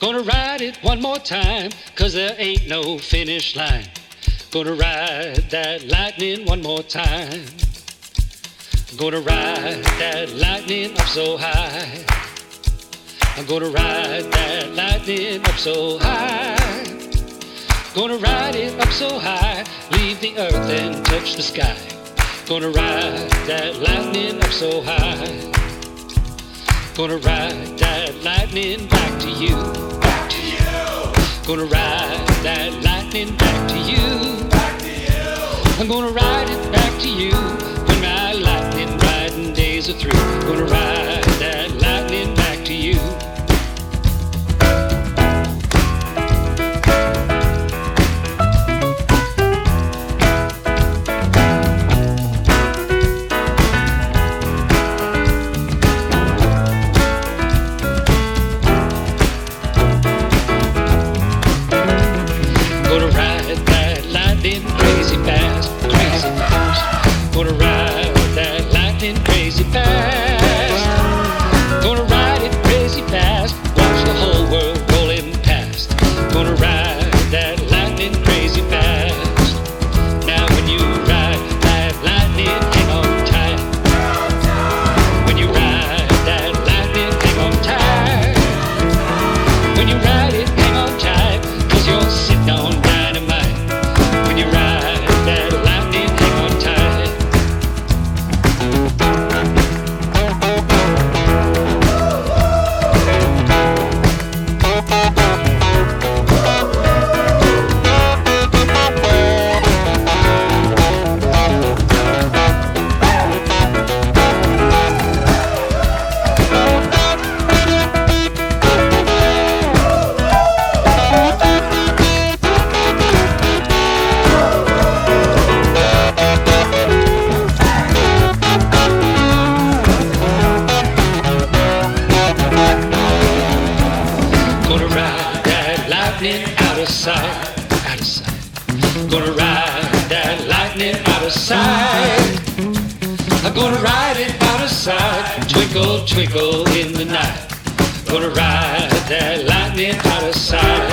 Gonna ride it one more time, cause there ain't no finish line. Gonna ride that lightning one more time. Gonna ride that lightning up so high. I'm gonna ride that lightning up so high. Gonna ride it up so high, leave the earth and touch the sky. Gonna ride that lightning up so high. Gonna ride that lightning back to you. I'm gonna ride that lightning back to you. Back to you. I'm gonna ride it back to you when my lightning riding days are through. Gonna ride twinkle in the night. Gonna ride that lightning out of sight.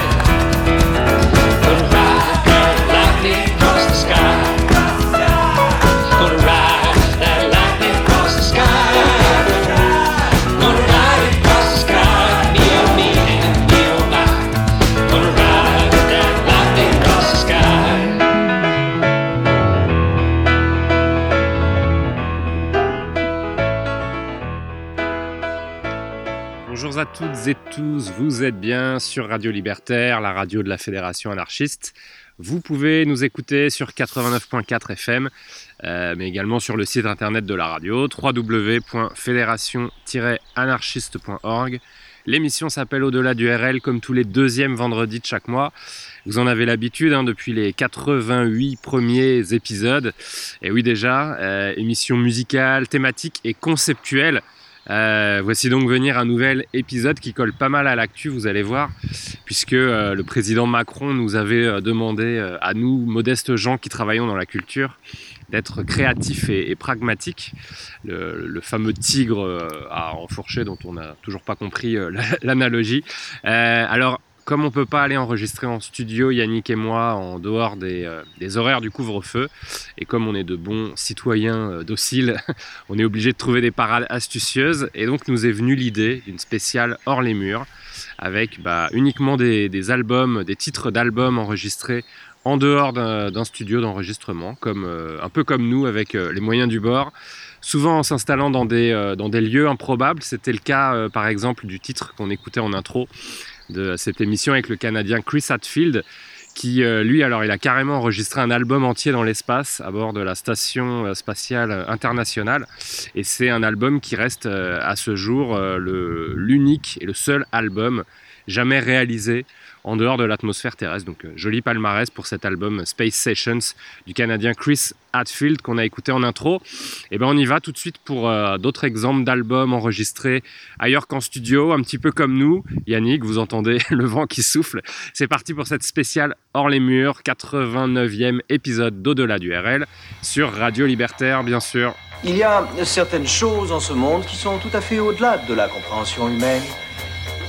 Sur Radio Libertaire, la radio de la Fédération anarchiste. Vous pouvez nous écouter sur 89.4 FM, euh, mais également sur le site internet de la radio, www.fédération-anarchiste.org. L'émission s'appelle Au-delà du RL, comme tous les deuxièmes vendredis de chaque mois. Vous en avez l'habitude hein, depuis les 88 premiers épisodes. Et oui déjà, euh, émission musicale, thématique et conceptuelle euh, voici donc venir un nouvel épisode qui colle pas mal à l'actu, vous allez voir, puisque euh, le président Macron nous avait euh, demandé à nous, modestes gens qui travaillons dans la culture, d'être créatifs et, pragmatiques. Le, fameux tigre à enfourcher dont on n'a toujours pas compris l'analogie. alors, comme on peut pas aller enregistrer en studio, Yannick et moi, en dehors des, euh, horaires du couvre-feu, et comme on est de bons citoyens euh, dociles, on est obligé de trouver des parades astucieuses. Et donc nous est venue l'idée d'une spéciale hors les murs, avec bah, uniquement des, albums, des titres d'albums enregistrés en dehors d'un studio d'enregistrement, euh, un peu comme nous avec les moyens du bord souvent en s'installant dans des lieux improbables. C'était le cas par exemple du titre qu'on écoutait en intro de cette émission avec le Canadien Chris Hadfield, qui euh, lui, alors a carrément enregistré un album entier dans l'espace à bord de la station euh, spatiale internationale. Et c'est un album qui reste euh, à ce jour l'unique et le seul album jamais réalisé en dehors de l'atmosphère terrestre. Donc euh, joli palmarès pour cet album Space Sessions du Canadien Chris Hadfield qu'on a écouté en intro. Et eh ben on y va tout de suite pour euh, d'autres exemples d'albums enregistrés ailleurs qu'en studio, un petit peu comme nous. Yannick, vous entendez le vent qui souffle. C'est parti pour cette spéciale hors les murs, 89e épisode d'Au-delà du RL sur Radio Libertaire bien sûr. Il y a certaines choses en ce monde qui sont tout à fait au-delà de la compréhension humaine.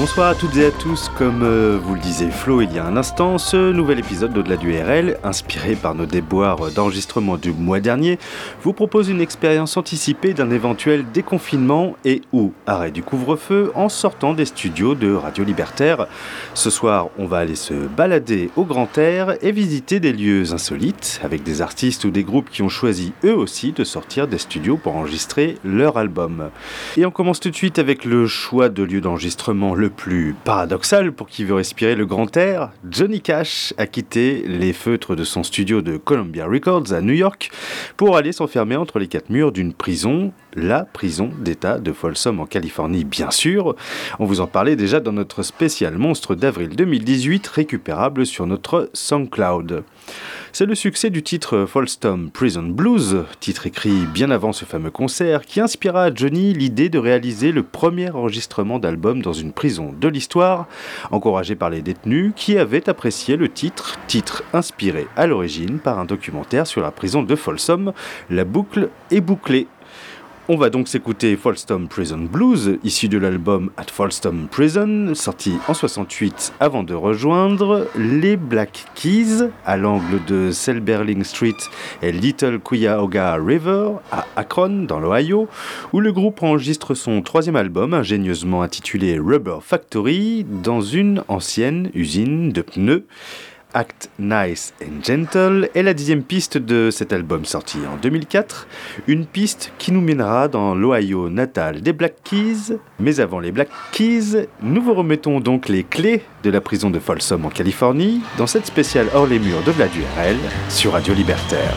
Bonsoir à toutes et à tous, comme euh, vous le disait Flo il y a un instant, ce nouvel épisode d'Au-delà du RL, inspiré par nos déboires d'enregistrement du mois dernier, vous propose une expérience anticipée d'un éventuel déconfinement et ou arrêt du couvre-feu en sortant des studios de Radio Libertaire. Ce soir, on va aller se balader au grand air et visiter des lieux insolites avec des artistes ou des groupes qui ont choisi eux aussi de sortir des studios pour enregistrer leur album. Et on commence tout de suite avec le choix de lieu d'enregistrement le plus paradoxal pour qui veut respirer le grand air, Johnny Cash a quitté les feutres de son studio de Columbia Records à New York pour aller s'enfermer entre les quatre murs d'une prison, la prison d'État de Folsom en Californie bien sûr. On vous en parlait déjà dans notre spécial monstre d'avril 2018 récupérable sur notre SoundCloud. C'est le succès du titre Folstom Prison Blues, titre écrit bien avant ce fameux concert, qui inspira à Johnny l'idée de réaliser le premier enregistrement d'album dans une prison de l'histoire, encouragé par les détenus qui avaient apprécié le titre, titre inspiré à l'origine par un documentaire sur la prison de Folsom, La boucle est bouclée on va donc s'écouter Folstom Prison Blues, issu de l'album At Folstom Prison, sorti en 68 avant de rejoindre les Black Keys à l'angle de Selberling Street et Little Cuyahoga River à Akron, dans l'Ohio, où le groupe enregistre son troisième album, ingénieusement intitulé Rubber Factory, dans une ancienne usine de pneus. Act Nice and Gentle est la dixième piste de cet album sorti en 2004, une piste qui nous mènera dans l'Ohio natal des Black Keys. Mais avant les Black Keys, nous vous remettons donc les clés de la prison de Folsom en Californie dans cette spéciale hors les murs de Vlad URL sur Radio Libertaire.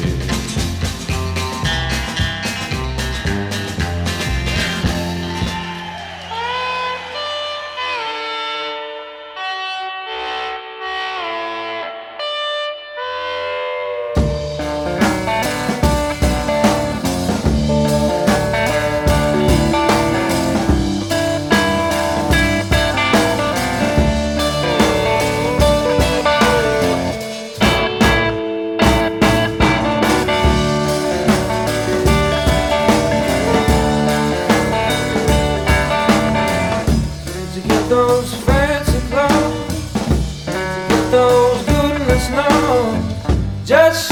Just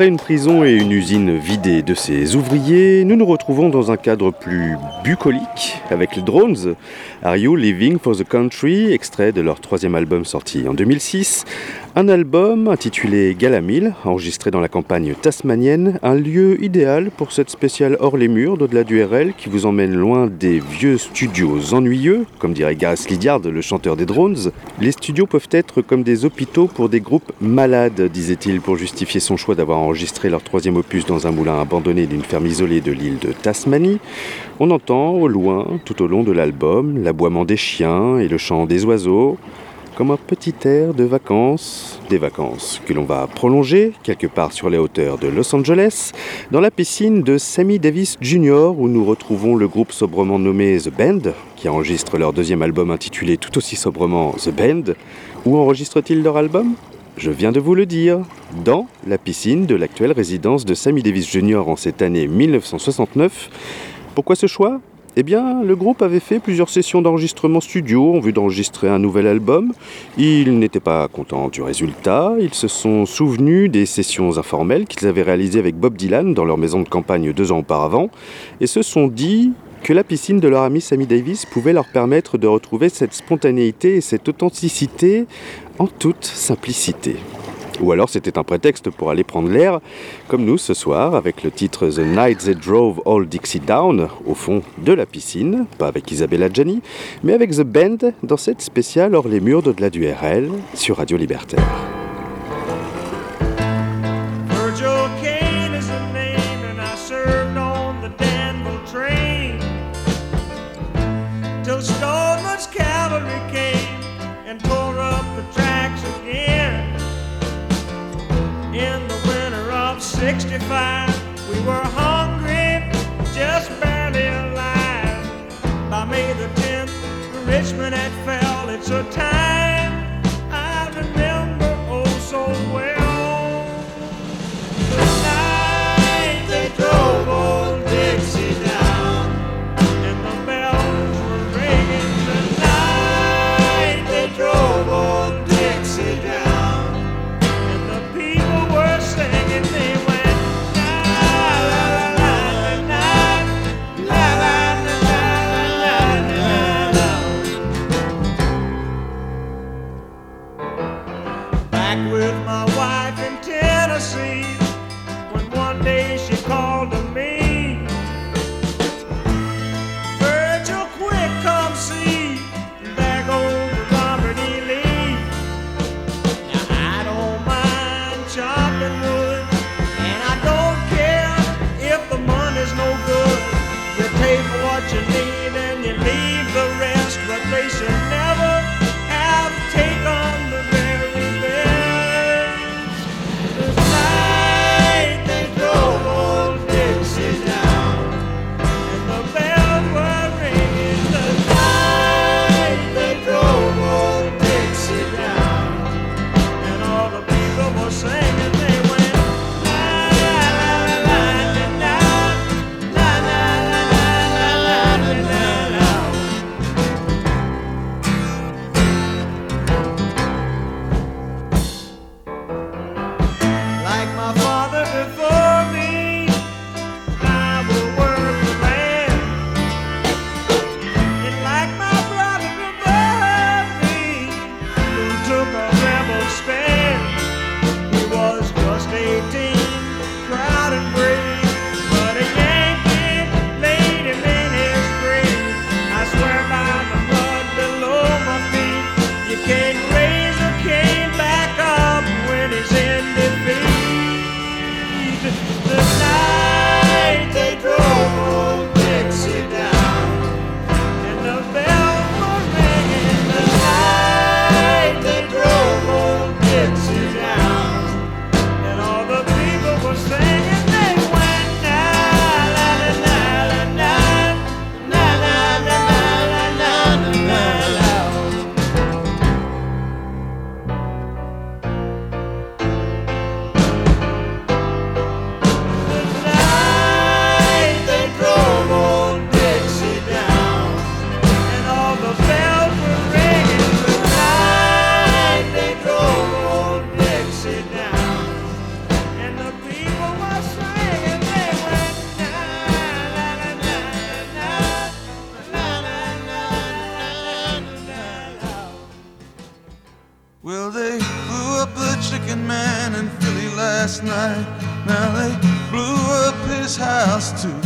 Après une prison et une usine vidée de ses ouvriers, nous nous retrouvons dans un cadre plus bucolique avec les Drones, Are You Living for the Country, extrait de leur troisième album sorti en 2006, un album intitulé Galamil, enregistré dans la campagne tasmanienne, un lieu idéal pour cette spéciale hors les murs d'au-delà du RL qui vous emmène loin des vieux studios ennuyeux, comme dirait Gareth Lydiard, le chanteur des drones. Les studios peuvent être comme des hôpitaux pour des groupes malades, disait-il pour justifier son choix d'avoir enregistré leur troisième opus dans un moulin abandonné d'une ferme isolée de l'île de Tasmanie. On entend au loin, tout au long de l'album, l'aboiement des chiens et le chant des oiseaux comme un petit air de vacances, des vacances que l'on va prolonger quelque part sur les hauteurs de Los Angeles, dans la piscine de Sammy Davis Jr., où nous retrouvons le groupe sobrement nommé The Band, qui enregistre leur deuxième album intitulé tout aussi sobrement The Band. Où enregistrent-ils leur album? Je viens de vous le dire, dans la piscine de l'actuelle résidence de Sammy Davis Jr. en cette année 1969. Pourquoi ce choix? Eh bien, le groupe avait fait plusieurs sessions d'enregistrement studio en vue d'enregistrer un nouvel album. Ils n'étaient pas contents du résultat. Ils se sont souvenus des sessions informelles qu'ils avaient réalisées avec Bob Dylan dans leur maison de campagne deux ans auparavant et se sont dit que la piscine de leur ami Sammy Davis pouvait leur permettre de retrouver cette spontanéité et cette authenticité en toute simplicité. Ou alors c'était un prétexte pour aller prendre l'air, comme nous ce soir, avec le titre The Night They Drove All Dixie Down, au fond de la piscine, pas avec Isabella Gianni, mais avec The Band dans cette spéciale hors les murs d'au-delà du RL sur Radio Libertaire. '65, we were hungry, just barely alive. By May the 10th, Richmond had fell. It's a time last night. Now they blew up his house too.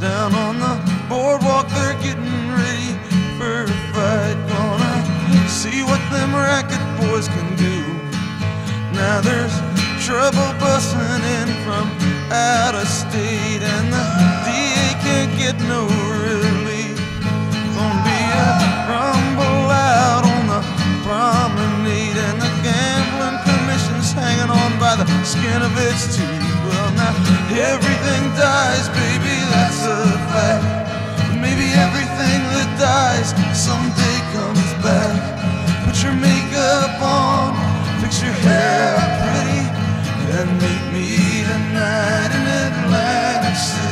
Down on the boardwalk, they're getting ready for a fight. Gonna see what them racket boys can do. Now there's trouble busting in from out of state, and the DA can't get no relief. Gonna be a rumble out on the promenade, and the commission's hanging on by the skin of its teeth. Well, now everything dies, baby, that's a fact. Maybe everything that dies someday comes back. Put your makeup on, fix your hair pretty, and meet me tonight in Atlantic City.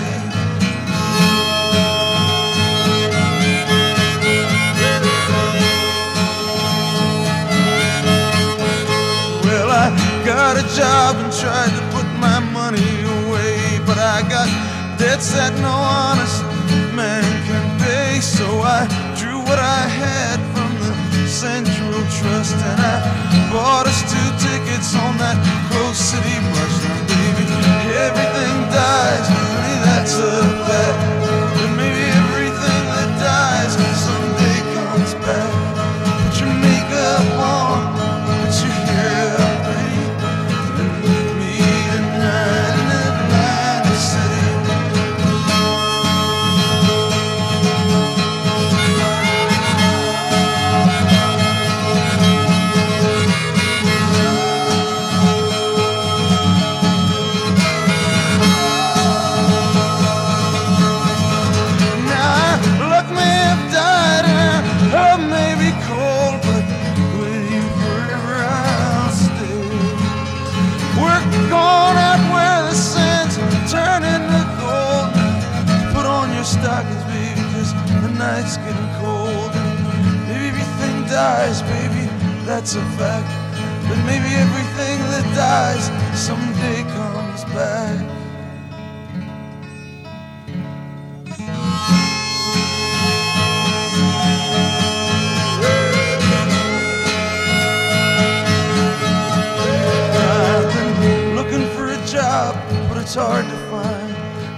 Got a job and tried to put my money away, but I got debts that no honest man can pay. So I drew what I had from the Central Trust and I bought us two tickets on that close City bus. Now, baby, everything dies, honey, that's a fact. But maybe that's a fact. But maybe everything that dies someday comes back. I've been looking for a job, but it's hard to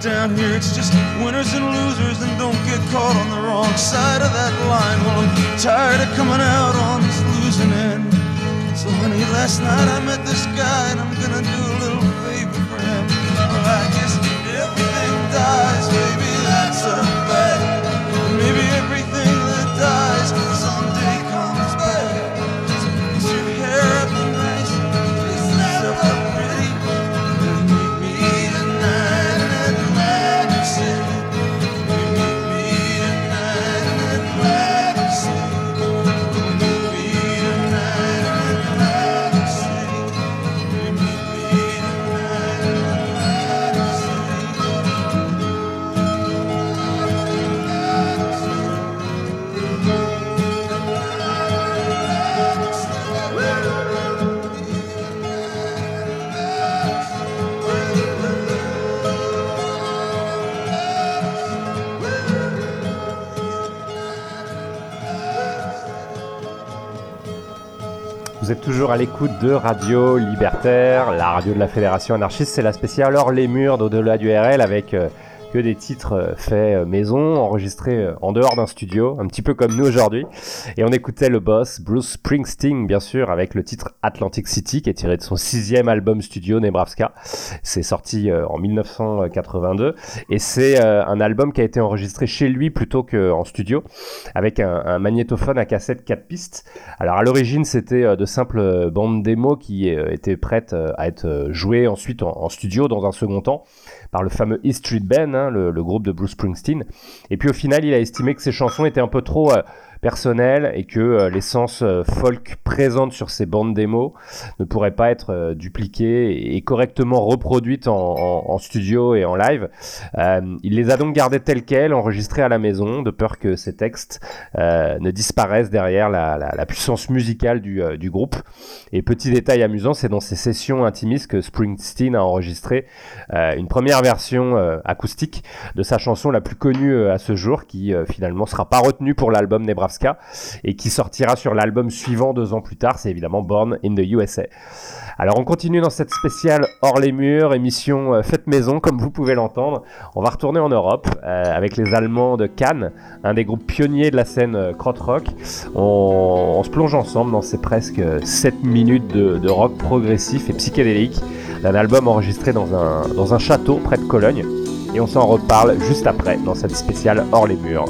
Down here, it's just winners and losers, and don't get caught on the wrong side of that line. Well, I'm tired of coming out on this losing end. So, honey, last night I met this guy, and I'm Vous êtes toujours à l'écoute de Radio Libertaire, la radio de la Fédération anarchiste. C'est la spéciale Hors les murs d'au-delà du RL avec euh, que des titres euh, faits euh, maison, enregistrés euh, en dehors d'un studio, un petit peu comme nous aujourd'hui. Et on écoutait le boss Bruce Springsteen, bien sûr, avec le titre Atlantic City, qui est tiré de son sixième album studio Nebraska. C'est sorti en 1982 et c'est un album qui a été enregistré chez lui plutôt qu'en studio, avec un, magnétophone à cassette 4 pistes. Alors à l'origine, c'était de simples bandes démo qui étaient prêtes à être jouées ensuite en, en studio dans un second temps par le fameux E Street Band, hein, le, le groupe de Bruce Springsteen. Et puis au final, il a estimé que ces chansons étaient un peu trop personnelles et que euh, l'essence euh, folk présente sur ces bandes démo ne pourrait pas être euh, dupliquée et, correctement reproduite en, studio et en live. Il les a donc gardées telles quelles, enregistrées à la maison, de peur que ces textes ne disparaissent derrière la, puissance musicale du, groupe. Et petit détail amusant, c'est dans ces sessions intimistes que Springsteen a enregistré une première version acoustique de sa chanson la plus connue à ce jour, qui finalement sera pas retenue pour l'album Nebraska, Et qui sortira sur l'album suivant deux ans plus tard, c'est évidemment Born in the USA. Alors on continue dans cette spéciale hors les murs, émission euh, faite maison comme vous pouvez l'entendre. On va retourner en Europe euh, avec les Allemands de Cannes, un des groupes pionniers de la scène euh, krautrock. On, se plonge ensemble dans ces presque 7 minutes de, de rock progressif et psychédélique d'un album enregistré dans un, dans un château près de Cologne. Et on s'en reparle juste après dans cette spéciale hors les murs.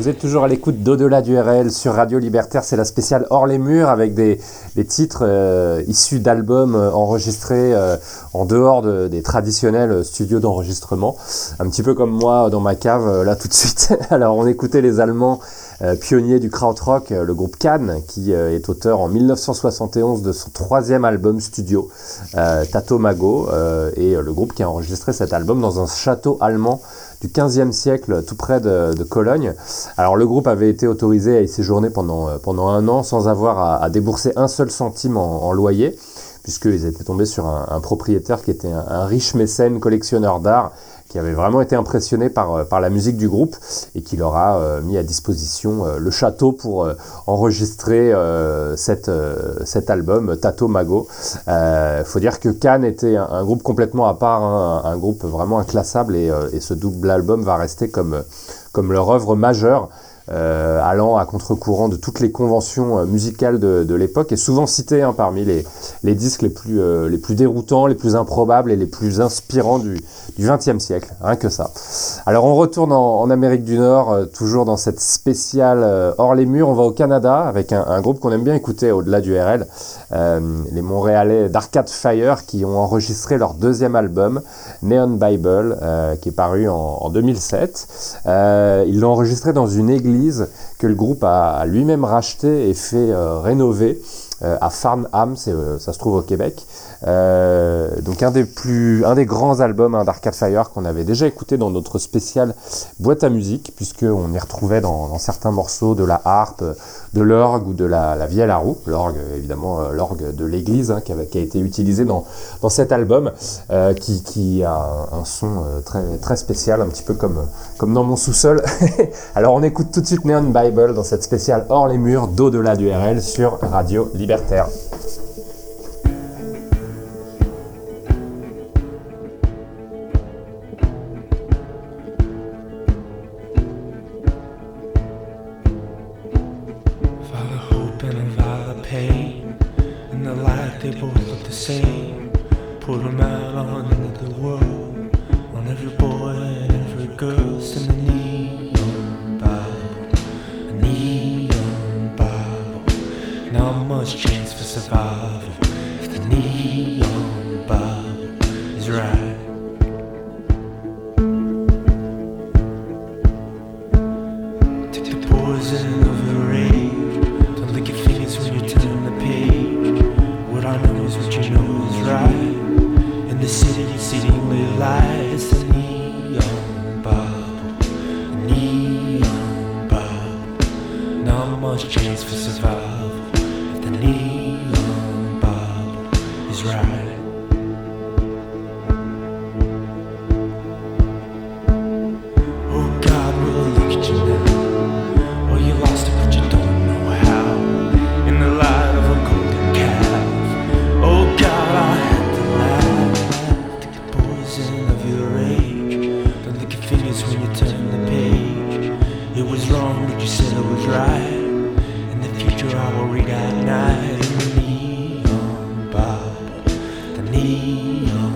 Vous êtes toujours à l'écoute d'Au-delà du RL sur Radio Libertaire. C'est la spéciale Hors les murs avec des, des titres euh, issus d'albums euh, enregistrés euh, en dehors de- des traditionnels studios d'enregistrement. Un petit peu comme moi dans ma cave là tout de suite. Alors on écoutait les Allemands pionniers du krautrock, le groupe Cannes, qui est auteur en 1971 de son troisième album studio, Tato Mago, et le groupe qui a enregistré cet album dans un château allemand du 15e siècle, tout près de, Cologne. Alors le groupe avait été autorisé à y séjourner pendant, euh, pendant un an sans avoir à, débourser un seul centime en, loyer, puisqu'ils étaient tombés sur un, propriétaire qui était un riche mécène collectionneur d'art, qui avait vraiment été impressionné par, euh, par la musique du groupe et qui leur a mis à disposition euh, le château pour euh, enregistrer cette, cet album, Tato Mago. Il faut dire que Cannes était un, groupe complètement à part, hein, un, groupe vraiment inclassable et, et ce double album va rester comme, comme leur œuvre majeure. Euh, allant à contre-courant de toutes les conventions euh, musicales de, l'époque et souvent cité hein, parmi les, disques les plus, euh, les plus déroutants, les plus improbables et les plus inspirants du, XXe siècle, rien que ça. Alors on retourne en, Amérique du Nord, toujours dans cette spéciale hors les murs, on va au Canada avec un, groupe qu'on aime bien écouter au-delà du RL, les Montréalais d'Arcade Fire qui ont enregistré leur deuxième album, Neon Bible, qui est paru en, en 2007. Euh, ils l'ont enregistré dans une église que le groupe a, lui-même racheté et fait euh, rénover euh, à Farnham, euh, ça se trouve au Québec. Euh, donc un des plus, un des grands albums hein, d'Arcade Fire qu'on avait déjà écouté dans notre spécial boîte à musique, puisque on y retrouvait dans, certains morceaux de la harpe, de l'orgue ou de la, vielle à roue, l'orgue évidemment euh, l'orgue de l'église hein, qui, a été utilisé dans, dans cet album, euh, qui, a un, son très, très spécial, un petit peu comme, comme dans mon sous-sol. Alors on écoute tout de suite Neon Bible dans cette spéciale hors les murs d'au-delà du RL sur Radio Libertaire. But you said it was right. In the future, I will read at night in the neon Bible. The neon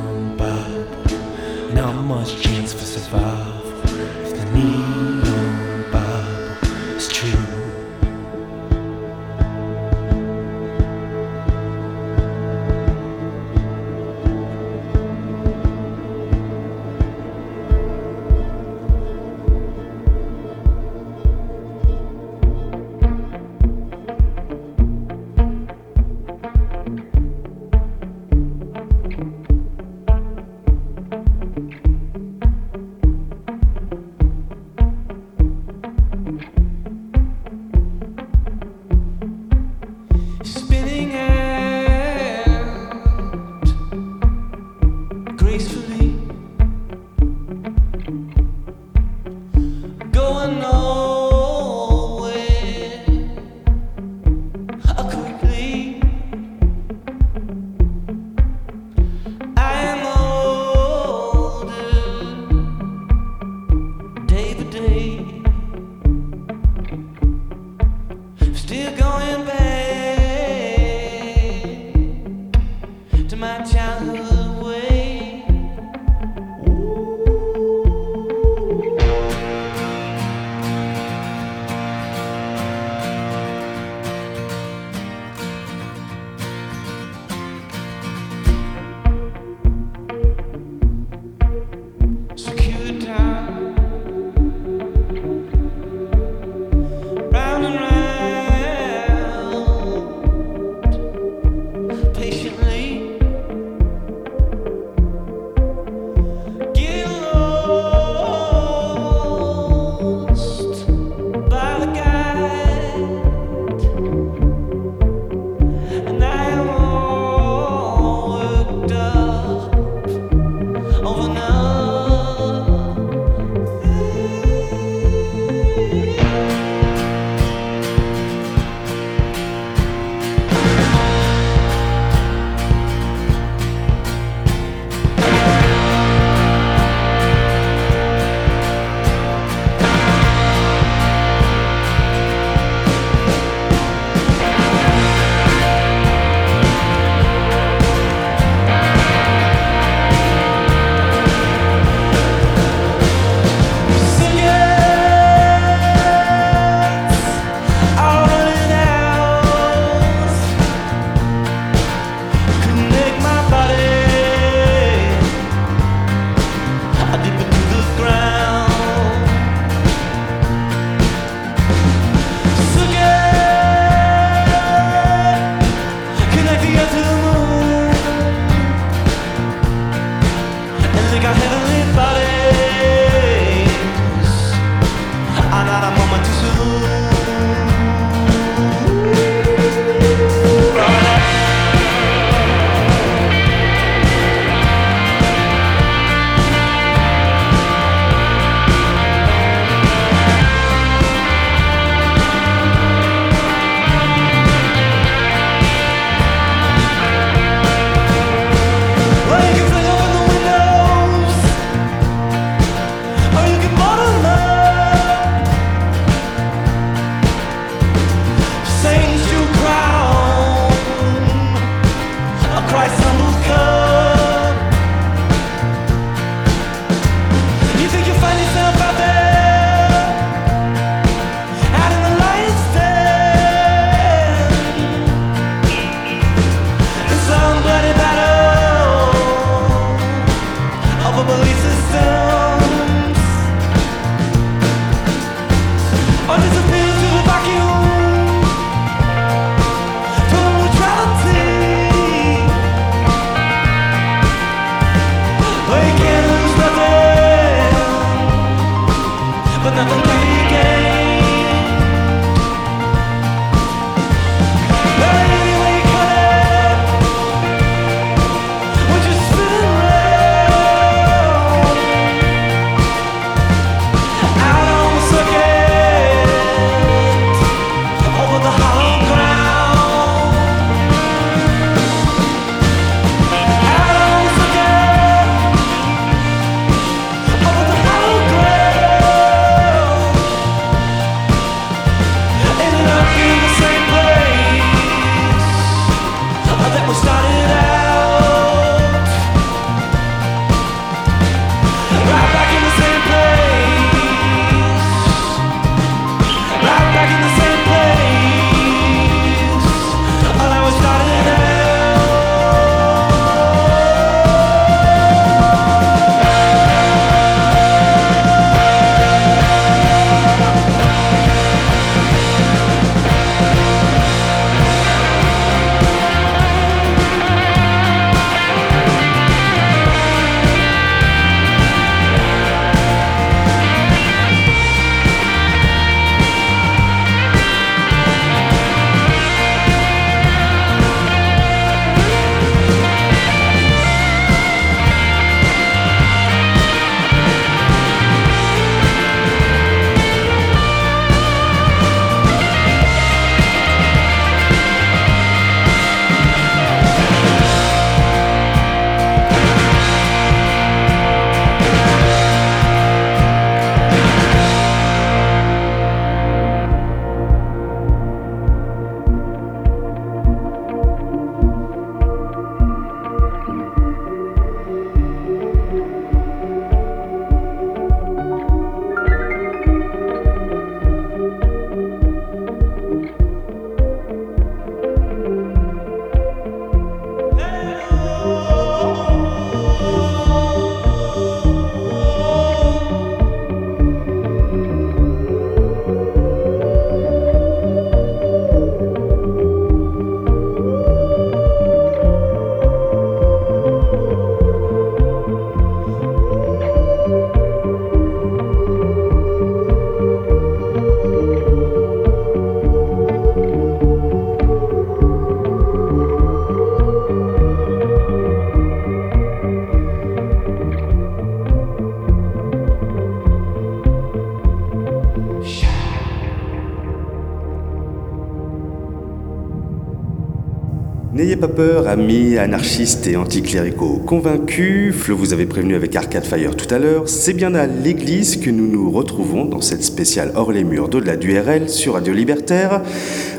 N'ayez pas peur, amis anarchistes et anticléricaux convaincus. Flo vous avez prévenu avec Arcade Fire tout à l'heure. C'est bien à l'église que nous nous retrouvons dans cette spéciale Hors les murs d'au-delà du RL sur Radio Libertaire.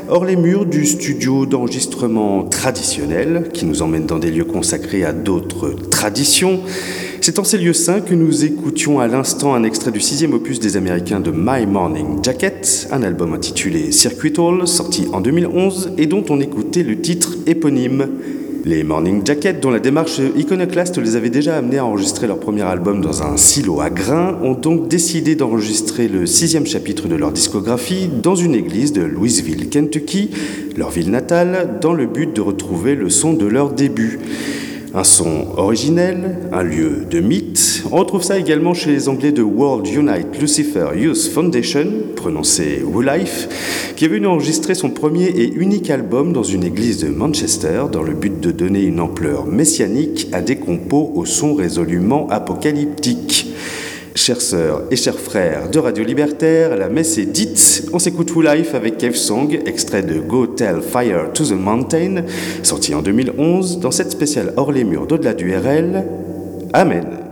Hors les murs du studio d'enregistrement traditionnel qui nous emmène dans des lieux consacrés à d'autres traditions. C'est en ces lieux saints que nous écoutions à l'instant un extrait du sixième opus des Américains de My Morning Jacket, un album intitulé Circuit Hall, sorti en 2011 et dont on écoutait le titre éponyme. Les Morning Jacket, dont la démarche iconoclaste les avait déjà amenés à enregistrer leur premier album dans un silo à grains, ont donc décidé d'enregistrer le sixième chapitre de leur discographie dans une église de Louisville, Kentucky, leur ville natale, dans le but de retrouver le son de leur début. Un son originel, un lieu de mythe. On retrouve ça également chez les Anglais de World Unite Lucifer Youth Foundation, prononcé Life, qui est venu enregistrer son premier et unique album dans une église de Manchester dans le but de donner une ampleur messianique à des compos au son résolument apocalyptique. Chères sœurs et chers frères de Radio Libertaire, la messe est dite. On s'écoute Full Life avec Cave Song, extrait de Go Tell Fire to the Mountain, sorti en 2011 dans cette spéciale hors les murs d'au-delà du RL. Amen.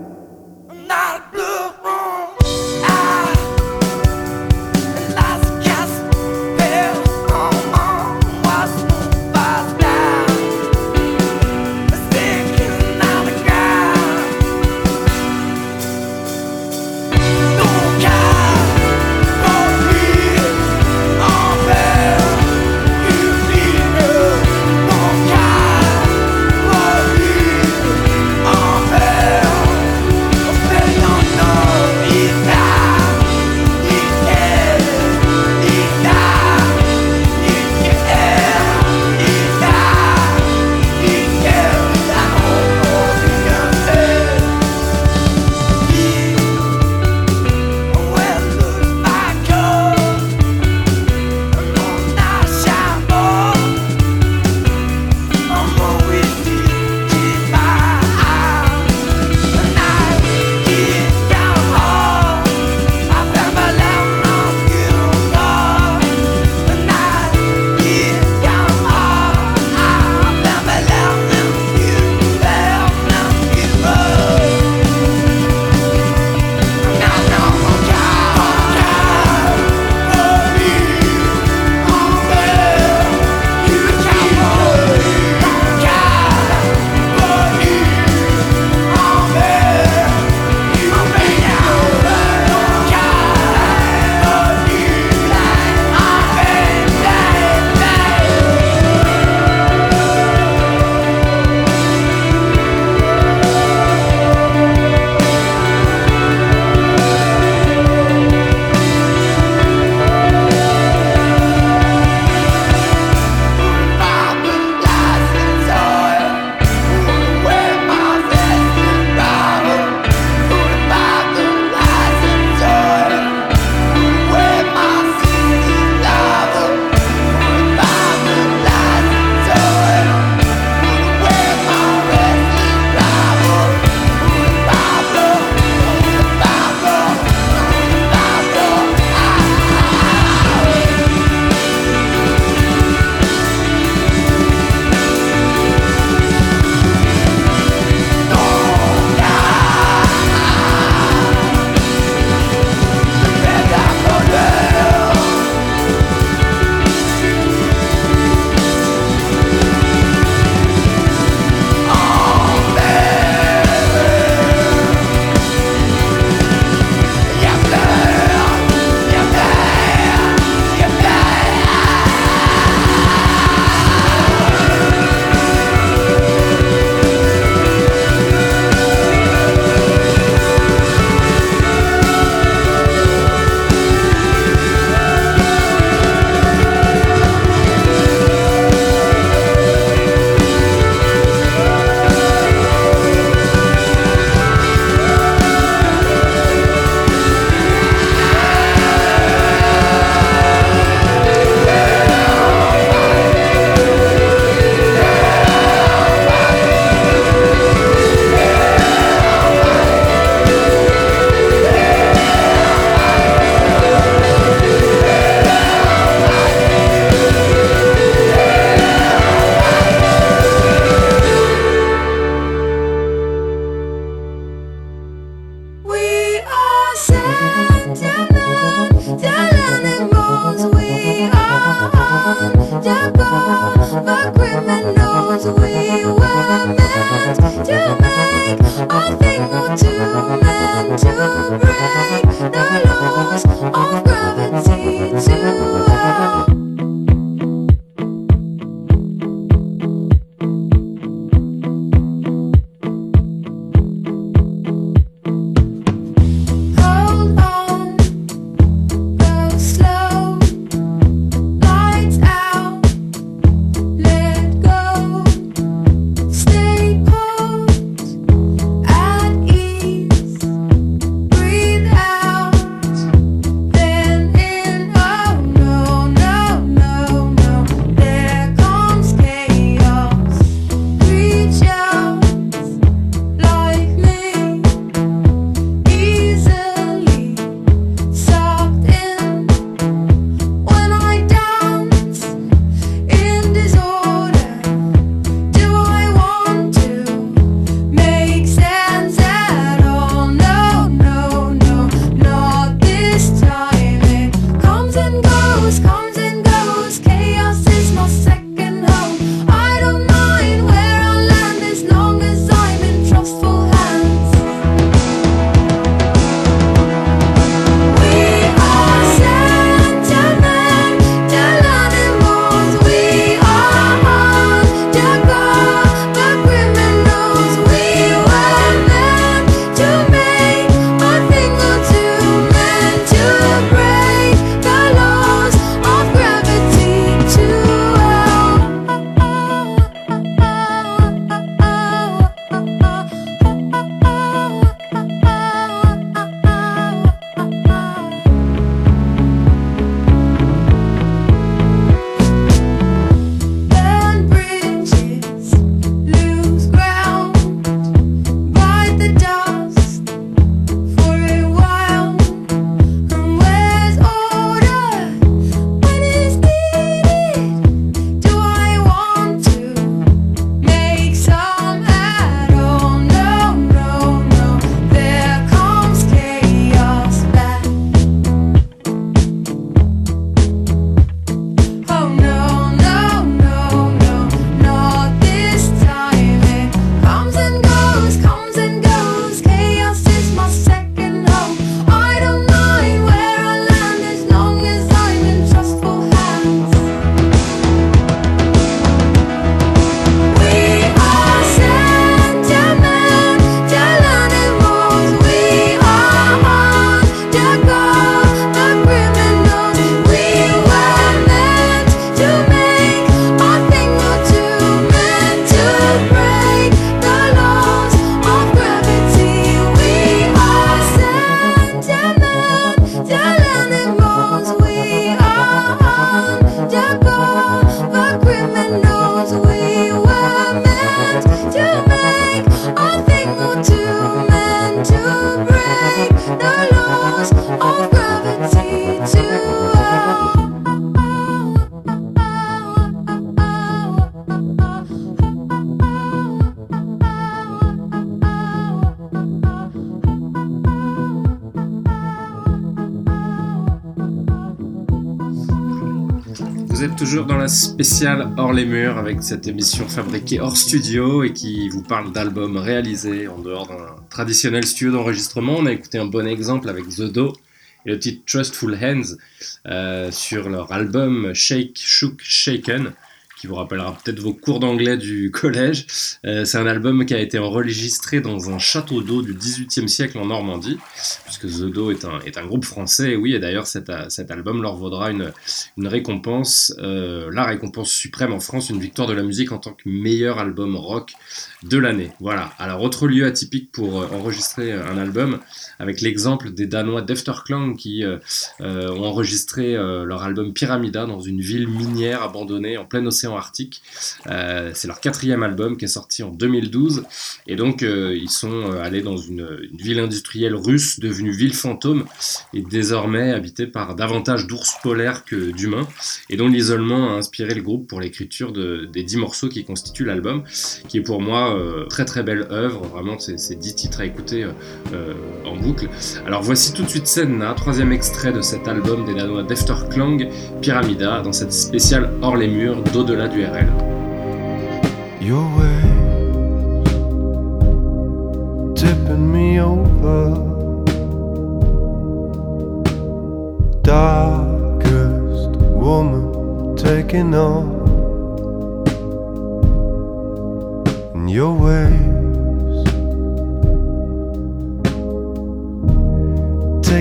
Hors les murs avec cette émission fabriquée hors studio et qui vous parle d'albums réalisés en dehors d'un traditionnel studio d'enregistrement. On a écouté un bon exemple avec The Do et le titre Trustful Hands euh, sur leur album Shake, Shook, Shaken qui vous rappellera peut-être vos cours d'anglais du collège. Euh, c'est un album qui a été enregistré dans un château d'eau du XVIIIe siècle en Normandie, puisque The Do est un, est groupe français, et oui, et d'ailleurs cet, cet, album leur vaudra une, récompense, euh, la récompense suprême en France, une victoire de la musique en tant que meilleur album rock de l'année. Voilà, alors autre lieu atypique pour euh, enregistrer un album, avec l'exemple des Danois Defterklang qui ont enregistré leur album Pyramida dans une ville minière abandonnée en plein océan Arctique. Euh, c'est leur quatrième album qui est sorti en 2012. Et donc, euh, ils sont euh, allés dans une, ville industrielle russe devenue ville fantôme et désormais habitée par davantage d'ours polaires que d'humains. Et dont l'isolement a inspiré le groupe pour l'écriture de, des dix morceaux qui constituent l'album, qui est pour moi très très belle œuvre. Vraiment, c'est dix titres à écouter en boucle. Alors voici tout de suite Senna, troisième extrait de cet album des Danois Defterklang, Pyramida, dans cette spéciale hors les murs d'au-delà delà du RL.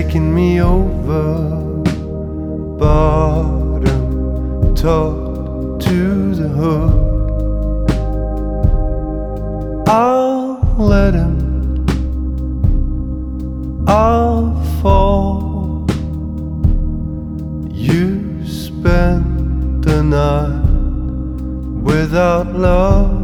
Taking me over. Bottom top to the hood. I'll let him. I'll fall. You spend the night without love.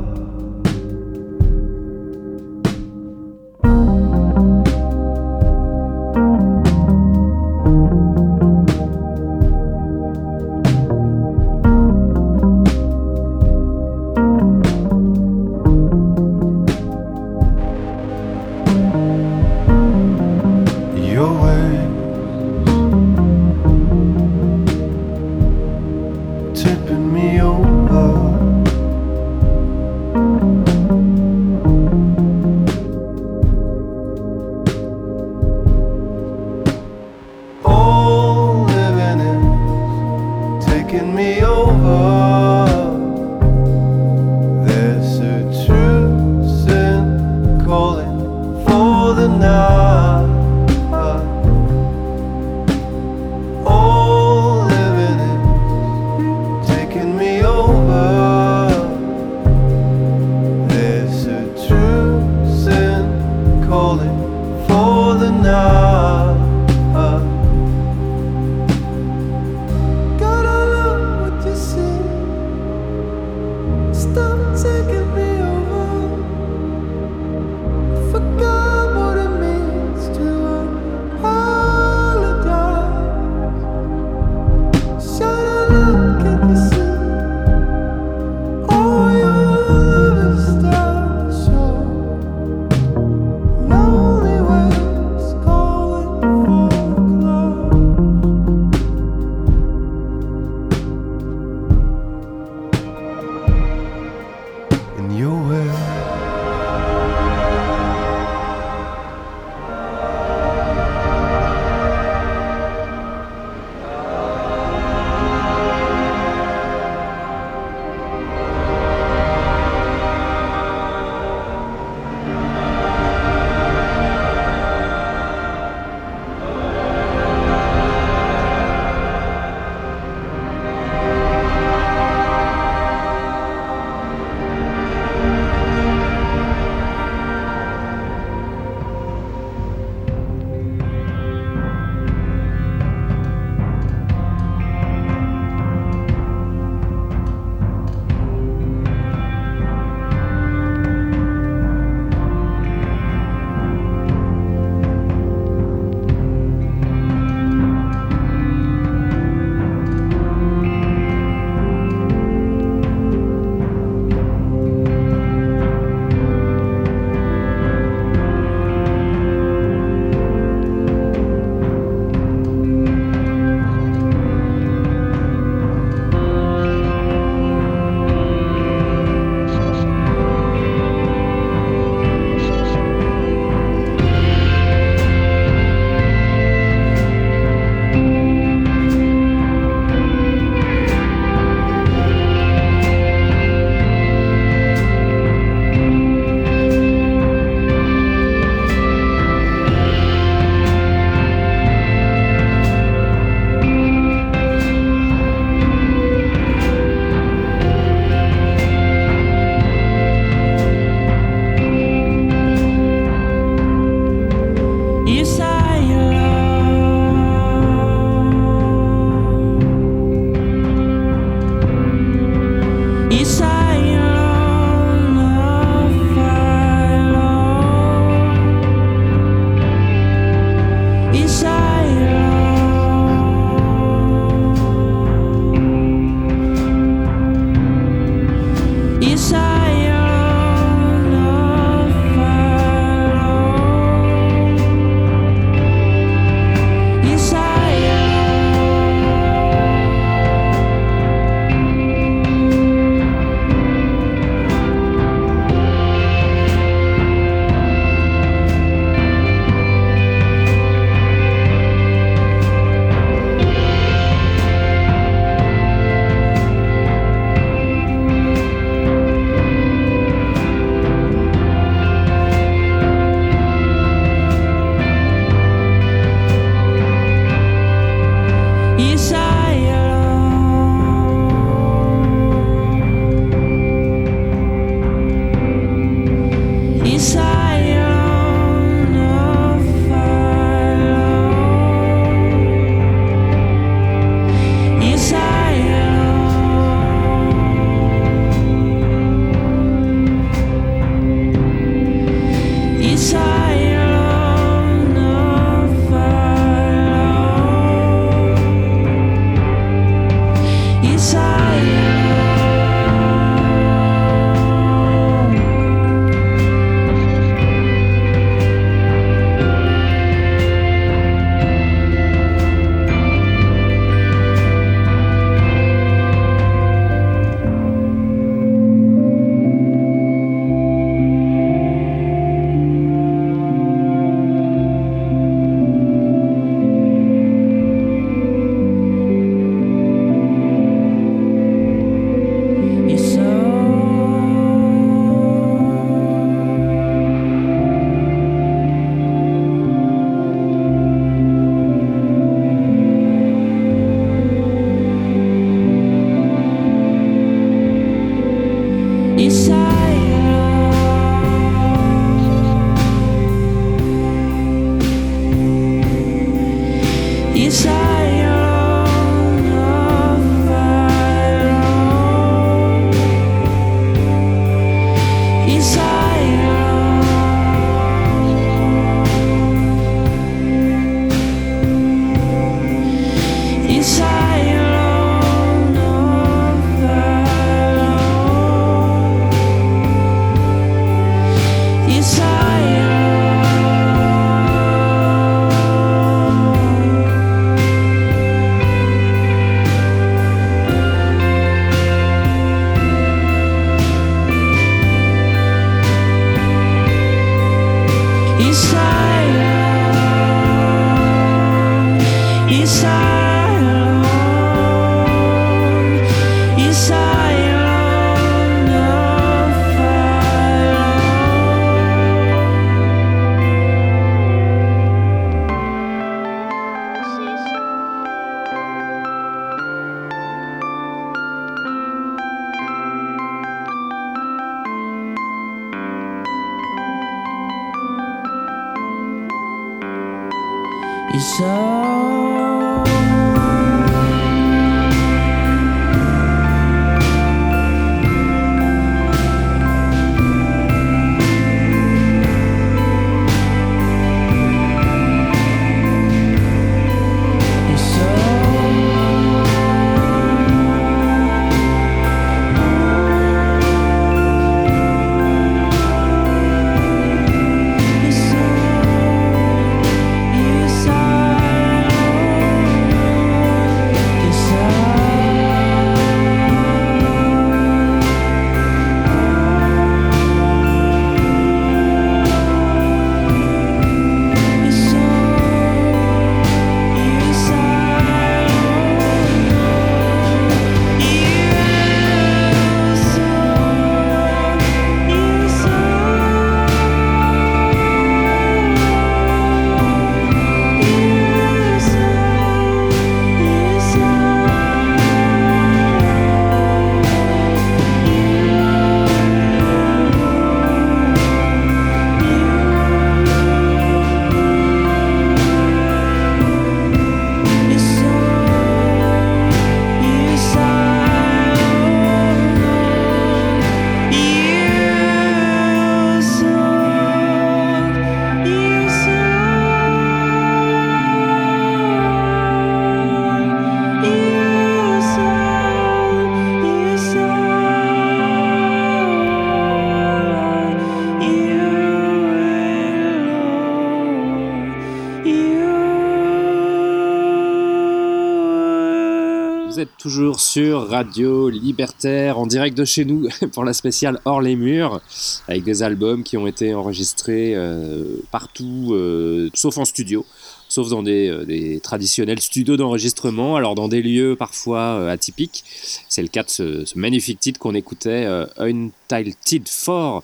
Sur Radio Libertaire en direct de chez nous pour la spéciale Hors les murs avec des albums qui ont été enregistrés euh, partout euh, sauf en studio sauf dans des, euh, traditionnels studios d'enregistrement, alors dans des lieux parfois atypiques. C'est le cas de ce, magnifique titre qu'on écoutait, Untitled 4,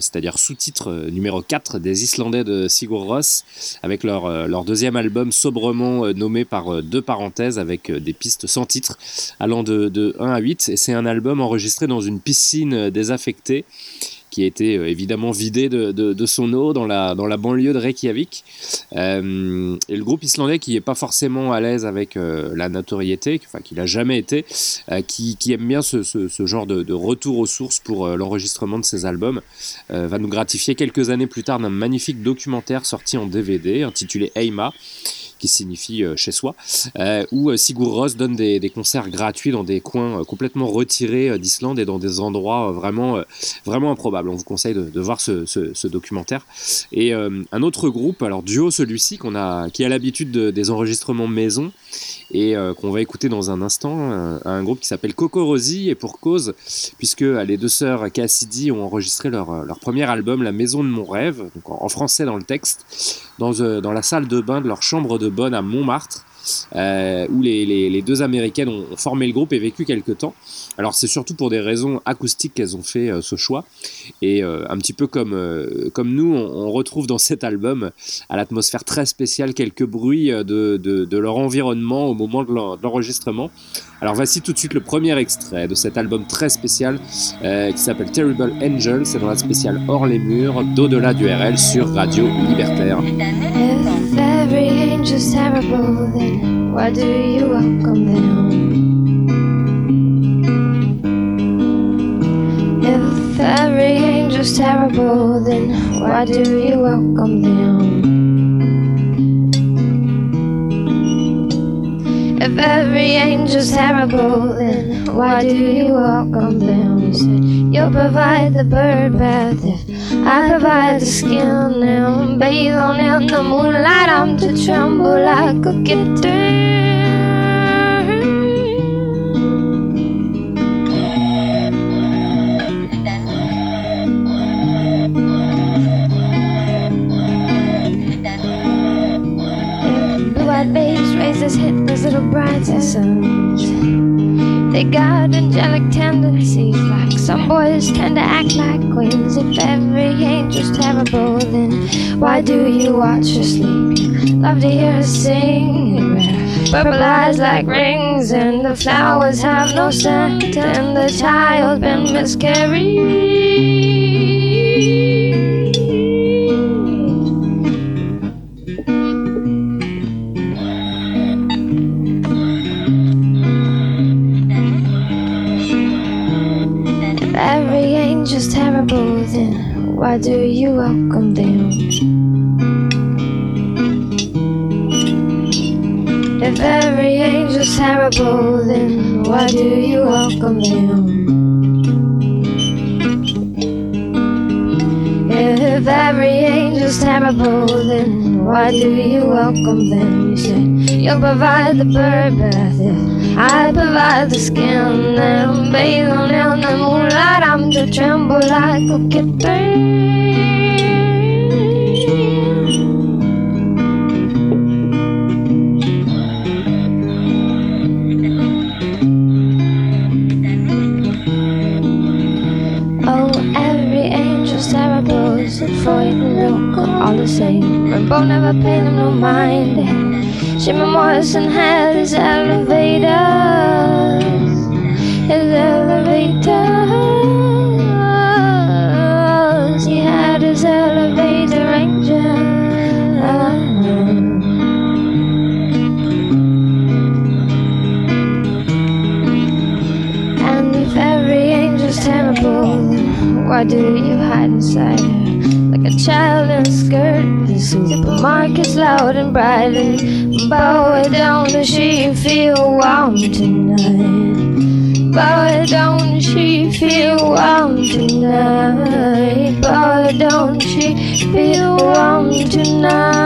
c'est-à-dire sous-titre numéro 4 des Islandais de Sigur Rós, avec leur, leur deuxième album sobrement nommé par deux parenthèses avec des pistes sans titre allant de, 1 à 8. Et c'est un album enregistré dans une piscine désaffectée qui a été euh, évidemment vidé de, de- son eau dans la, dans la banlieue de Reykjavik. Euh, et le groupe islandais qui n'est pas forcément à l'aise avec euh, la notoriété, enfin qui l'a jamais été, qui, qui aime bien ce, ce- genre de, de retour aux sources pour l'enregistrement de ses albums, va nous gratifier quelques années plus tard d'un magnifique documentaire sorti en DVD intitulé Heima qui signifie euh, chez soi, euh, où euh, Sigur Rós donne des, concerts gratuits dans des coins complètement retirés d'Islande et dans des endroits vraiment, vraiment improbables. On vous conseille de, voir ce, documentaire. Et un autre groupe, alors duo celui-ci, qu'on a, qui a l'habitude de- des enregistrements maison et qu'on va écouter dans un instant, un, groupe qui s'appelle Coco Rosie, et pour cause, puisque les deux sœurs Cassidy ont enregistré leur, leur premier album, La Maison de mon rêve, donc en, en français dans le texte, dans, dans la salle de bain de leur chambre de bonne à Montmartre, euh, où les, les- deux américaines ont formé le groupe et vécu quelques temps. Alors c'est surtout pour des raisons acoustiques qu'elles ont fait euh, ce choix. Et euh, un petit peu comme, euh, comme nous, on, retrouve dans cet album, à l'atmosphère très spéciale, quelques bruits de, de- leur environnement au moment de l'en- de l'enregistrement. Alors voici tout de suite le premier extrait de cet album très spécial qui s'appelle Terrible Angel. C'est dans la spéciale Hors les murs d'au-delà du RL sur Radio Libertaire. Every terrible, do you welcome? Every angel's terrible, then why do you welcome them? If every angel's terrible, then why do you welcome them? You said you'll provide the bird bath if I provide the skin and bathe on in the moonlight. I'm to tremble like a kitten. Blue-eyed babes raise his head as little brides and sons. They got angelic tendencies, like some boys tend to act like queens. If every angel's terrible, then why do you watch her sleep? Love to hear her sing. Purple eyes like rings, and the flowers have no scent, and the child been miscarried. Angel's terrible, then why do you welcome them? If every angel's terrible, then why do you welcome them? If every angel's terrible, then why do you welcome them? You said you'll provide the bird bath I provide the skin and bathe on in the moonlight. I'm to tremble like a kitten. Oh. Said Freud and Look all the same. Rimbaud never paid him no mind. Jimmy Morrison had his elevators. His elevators. He had his elevator angel. And if every angel's terrible, why do you hide inside her? Like a child in a skirt, the supermarket's loud and bright and bow it down, does she feel warm tonight? Bow it down, she feel warm tonight? Bow it down, she feel warm tonight?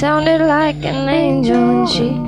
Sounded like an angel when she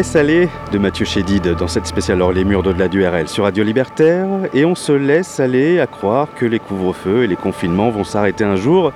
Laisse aller de Mathieu Chédid dans cette spéciale Hors les murs d'au-delà du RL sur Radio Libertaire et on se laisse aller à croire que les couvre-feux et les confinements vont s'arrêter un jour.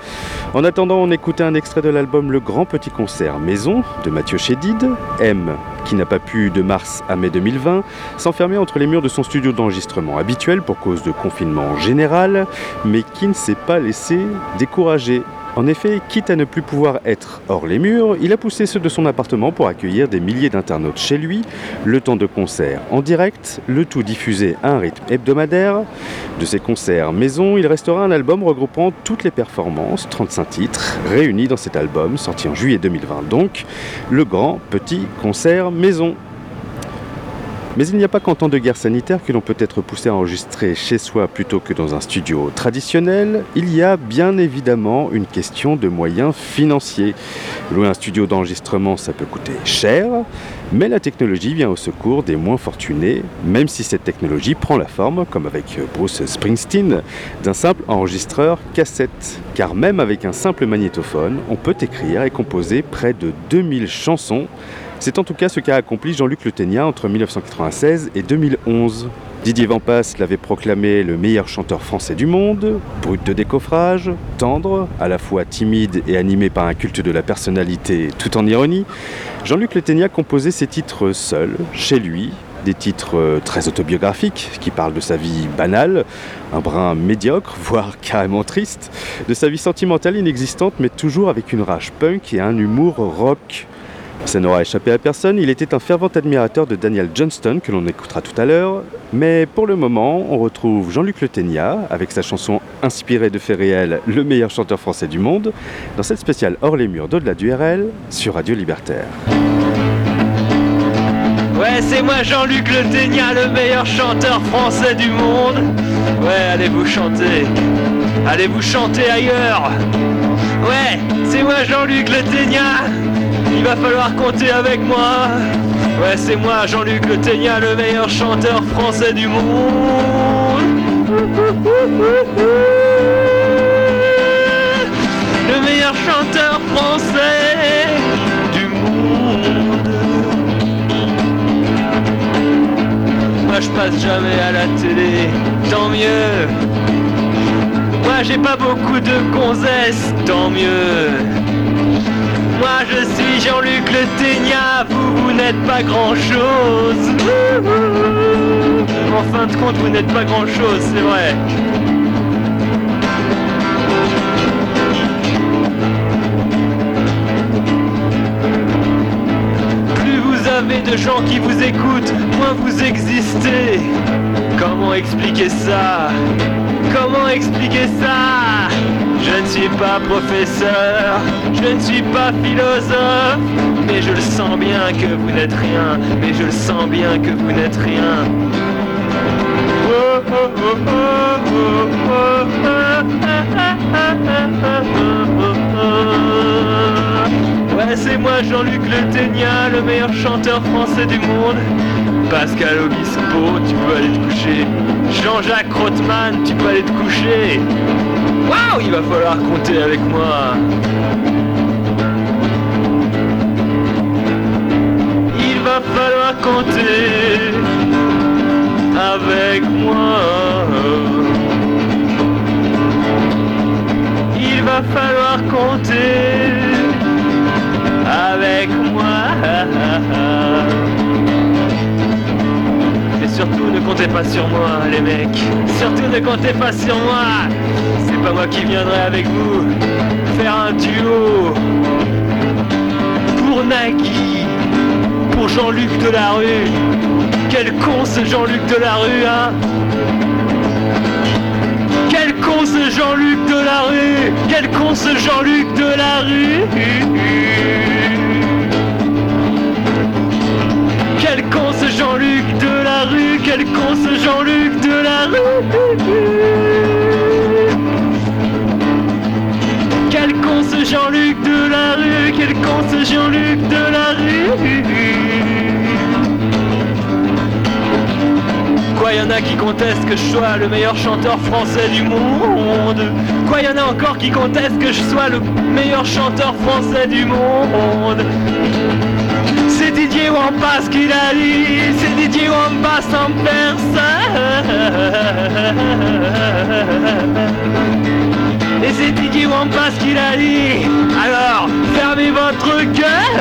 En attendant, on écoutait un extrait de l'album Le Grand Petit Concert Maison de Mathieu Chédid, M, qui n'a pas pu de mars à mai 2020 s'enfermer entre les murs de son studio d'enregistrement habituel pour cause de confinement général, mais qui ne s'est pas laissé décourager. En effet, quitte à ne plus pouvoir être hors les murs, il a poussé ceux de son appartement pour accueillir des milliers d'internautes chez lui, le temps de concerts en direct, le tout diffusé à un rythme hebdomadaire. De ces concerts maison, il restera un album regroupant toutes les performances, 35 titres, réunis dans cet album, sorti en juillet 2020 donc, le grand petit concert maison. Mais il n'y a pas qu'en temps de guerre sanitaire que l'on peut être poussé à enregistrer chez soi plutôt que dans un studio traditionnel. Il y a bien évidemment une question de moyens financiers. Louer un studio d'enregistrement, ça peut coûter cher, mais la technologie vient au secours des moins fortunés, même si cette technologie prend la forme, comme avec Bruce Springsteen, d'un simple enregistreur cassette. Car même avec un simple magnétophone, on peut écrire et composer près de 2000 chansons c'est en tout cas ce qu'a accompli Jean-Luc Le Ténia entre 1996 et 2011. Didier Vampas l'avait proclamé le meilleur chanteur français du monde, brut de décoffrage, tendre, à la fois timide et animé par un culte de la personnalité tout en ironie. Jean-Luc Le Ténia composait ses titres seul, chez lui, des titres très autobiographiques qui parlent de sa vie banale, un brin médiocre, voire carrément triste, de sa vie sentimentale inexistante mais toujours avec une rage punk et un humour rock. Ça n'aura échappé à personne, il était un fervent admirateur de Daniel Johnston, que l'on écoutera tout à l'heure. Mais pour le moment, on retrouve Jean-Luc Le Ténia, avec sa chanson inspirée de faits réels, le meilleur chanteur français du monde, dans cette spéciale Hors les murs d'au-delà du RL, sur Radio Libertaire. Ouais, c'est moi Jean-Luc Le Ténia, le meilleur chanteur français du monde. Ouais, allez vous chanter? Allez vous chanter ailleurs? Ouais, c'est moi Jean-Luc Le Ténia. Il va falloir compter avec moi. Ouais, c'est moi, Jean-Luc Le Ténia, le meilleur chanteur français du monde. Le meilleur chanteur français du monde. Moi, je passe jamais à la télé, tant mieux. Moi, j'ai pas beaucoup de gonzesses, tant mieux. Moi je suis Jean-Luc Le Ténia, vous, vous n'êtes pas grand-chose. En fin de compte, vous n'êtes pas grand-chose, c'est vrai. Plus vous avez de gens qui vous écoutent, moins vous existez. Comment expliquer ça? Comment expliquer ça? Je ne suis pas professeur, je ne suis pas philosophe, mais je le sens bien que vous n'êtes rien, mais je le sens bien que vous n'êtes rien. Ouais, c'est moi Jean-Luc Le Ténia, le meilleur chanteur français du monde. Pascal Obispo, tu peux aller te coucher. Jean-Jacques Rothman, tu peux aller te coucher. Waouh, il va falloir compter avec moi. Il va falloir compter avec moi. Il va falloir compter avec moi. Surtout ne comptez pas sur moi les mecs. Surtout ne comptez pas sur moi. C'est pas moi qui viendrai avec vous faire un duo. Pour Nagui, pour Jean-Luc Delarue. Quel con ce Jean-Luc Delarue, hein Quel con ce Jean-Luc Delarue Quel con ce Jean-Luc Delarue Ce Jean-Luc Delarue Quel con ce Jean-Luc Delarue Quel con ce Jean-Luc Delarue Quel con ce Jean-Luc Delarue Quoi, y en a qui contestent que je sois le meilleur chanteur français du monde? Quoi, y en a encore qui contestent que je sois le meilleur chanteur français du monde? Didier Wampas qui l'a dit C'est Didier Wampas en personne Et c'est Didier Wampas qui l'a dit Alors, fermez votre gueule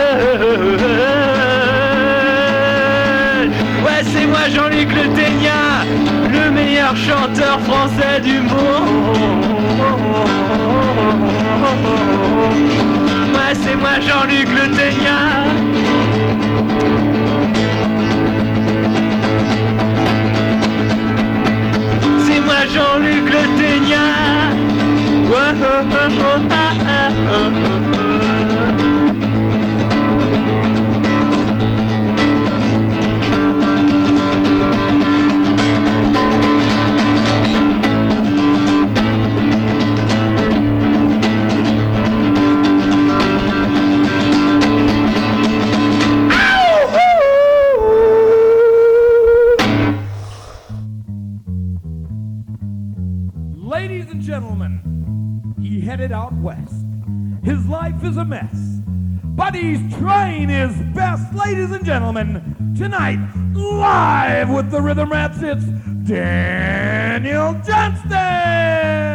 Ouais, c'est moi Jean-Luc Le Ténia, le meilleur chanteur français du monde. C'est moi Jean-Luc Le Ténia. C'est moi Jean-Luc Le Ténia. Ouais, Ladies and gentlemen, he headed out west. His life is a mess, but he's trying his best. Ladies and gentlemen, tonight, live with the Rhythm Rats, it's Daniel Johnston!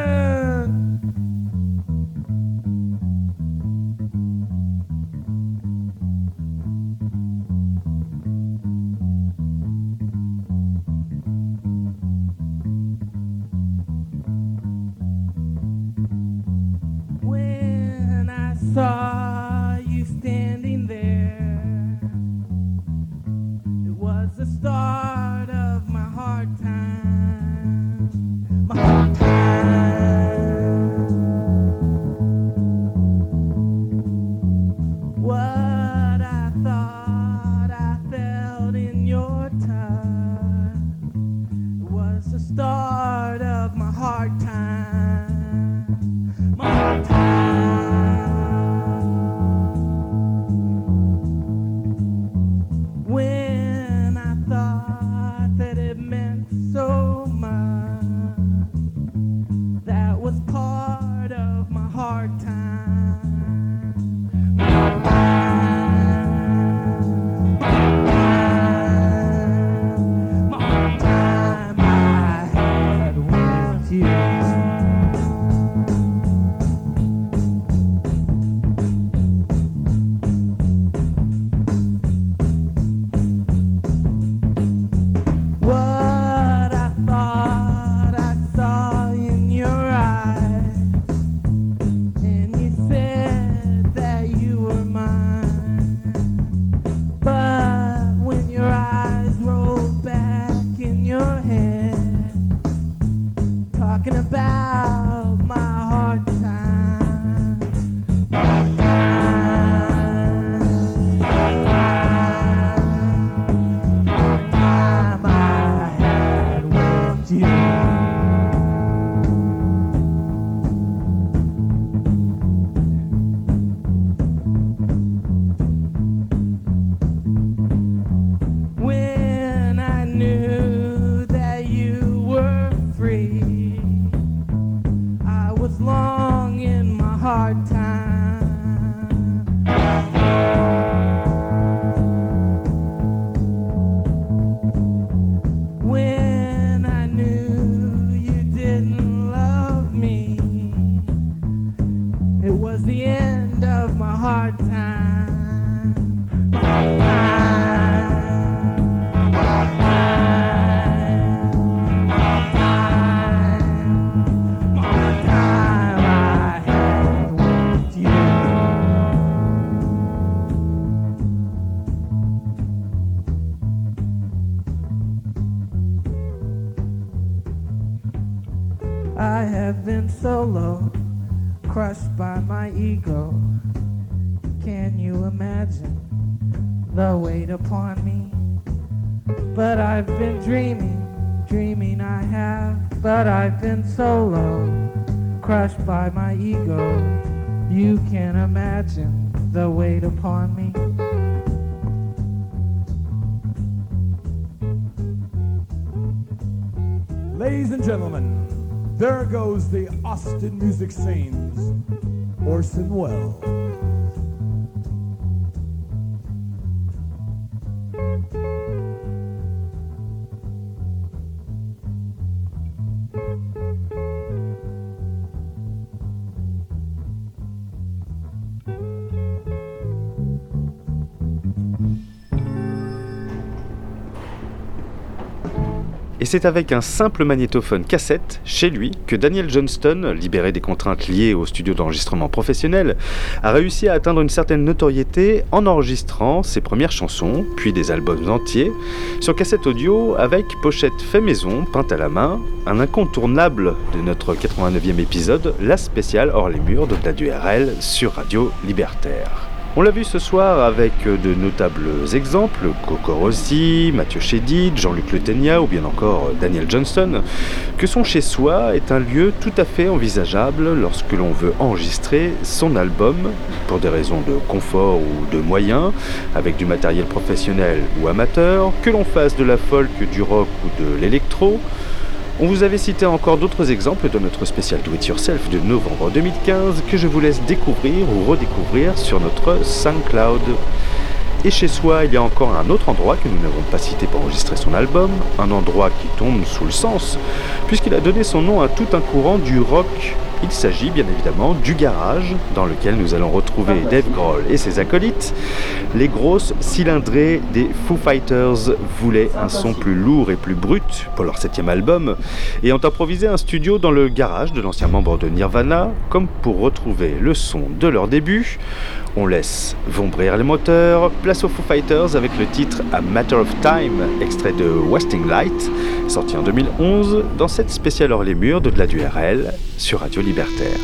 Have been so low, crushed by my ego. Can you imagine the weight upon me? But I've been dreaming, dreaming I have, but I've been so low, crushed by my ego. You can imagine the weight upon me. Ladies and gentlemen, there goes the Austin music scenes, Orson Welles. C'est avec un simple magnétophone cassette, chez lui, que Daniel Johnston, libéré des contraintes liées au studio d'enregistrement professionnel, a réussi à atteindre une certaine notoriété en enregistrant ses premières chansons, puis des albums entiers, sur cassette audio avec pochette fait maison, peinte à la main, un incontournable de notre 89e épisode, la spéciale hors les murs de la DURL sur Radio Libertaire. On l'a vu ce soir avec de notables exemples, Coco Rossi, Mathieu Chédid, Jean-Luc Le Ténia ou bien encore Daniel Johnston, que son chez-soi est un lieu tout à fait envisageable lorsque l'on veut enregistrer son album, pour des raisons de confort ou de moyens, avec du matériel professionnel ou amateur, que l'on fasse de la folk, du rock ou de l'électro, on vous avait cité encore d'autres exemples de notre spécial Do It Yourself de novembre 2015 que je vous laisse découvrir ou redécouvrir sur notre SoundCloud. Et chez soi, il y a encore un autre endroit que nous n'avons pas cité pour enregistrer son album, un endroit qui tombe sous le sens, puisqu'il a donné son nom à tout un courant du rock. Il s'agit bien évidemment du garage, dans lequel nous allons retrouver Dave Grohl et ses acolytes. Les grosses cylindrées des Foo Fighters voulaient un son plus lourd et plus brut pour leur septième album, et ont improvisé un studio dans le garage de l'ancien membre de Nirvana, comme pour retrouver le son de leur début. On laisse vombrir les moteurs, place aux Foo Fighters avec le titre A Matter of Time, extrait de Westing Light, sorti en 2011 dans cette spéciale hors les murs de la DURL sur Radio Libertaire.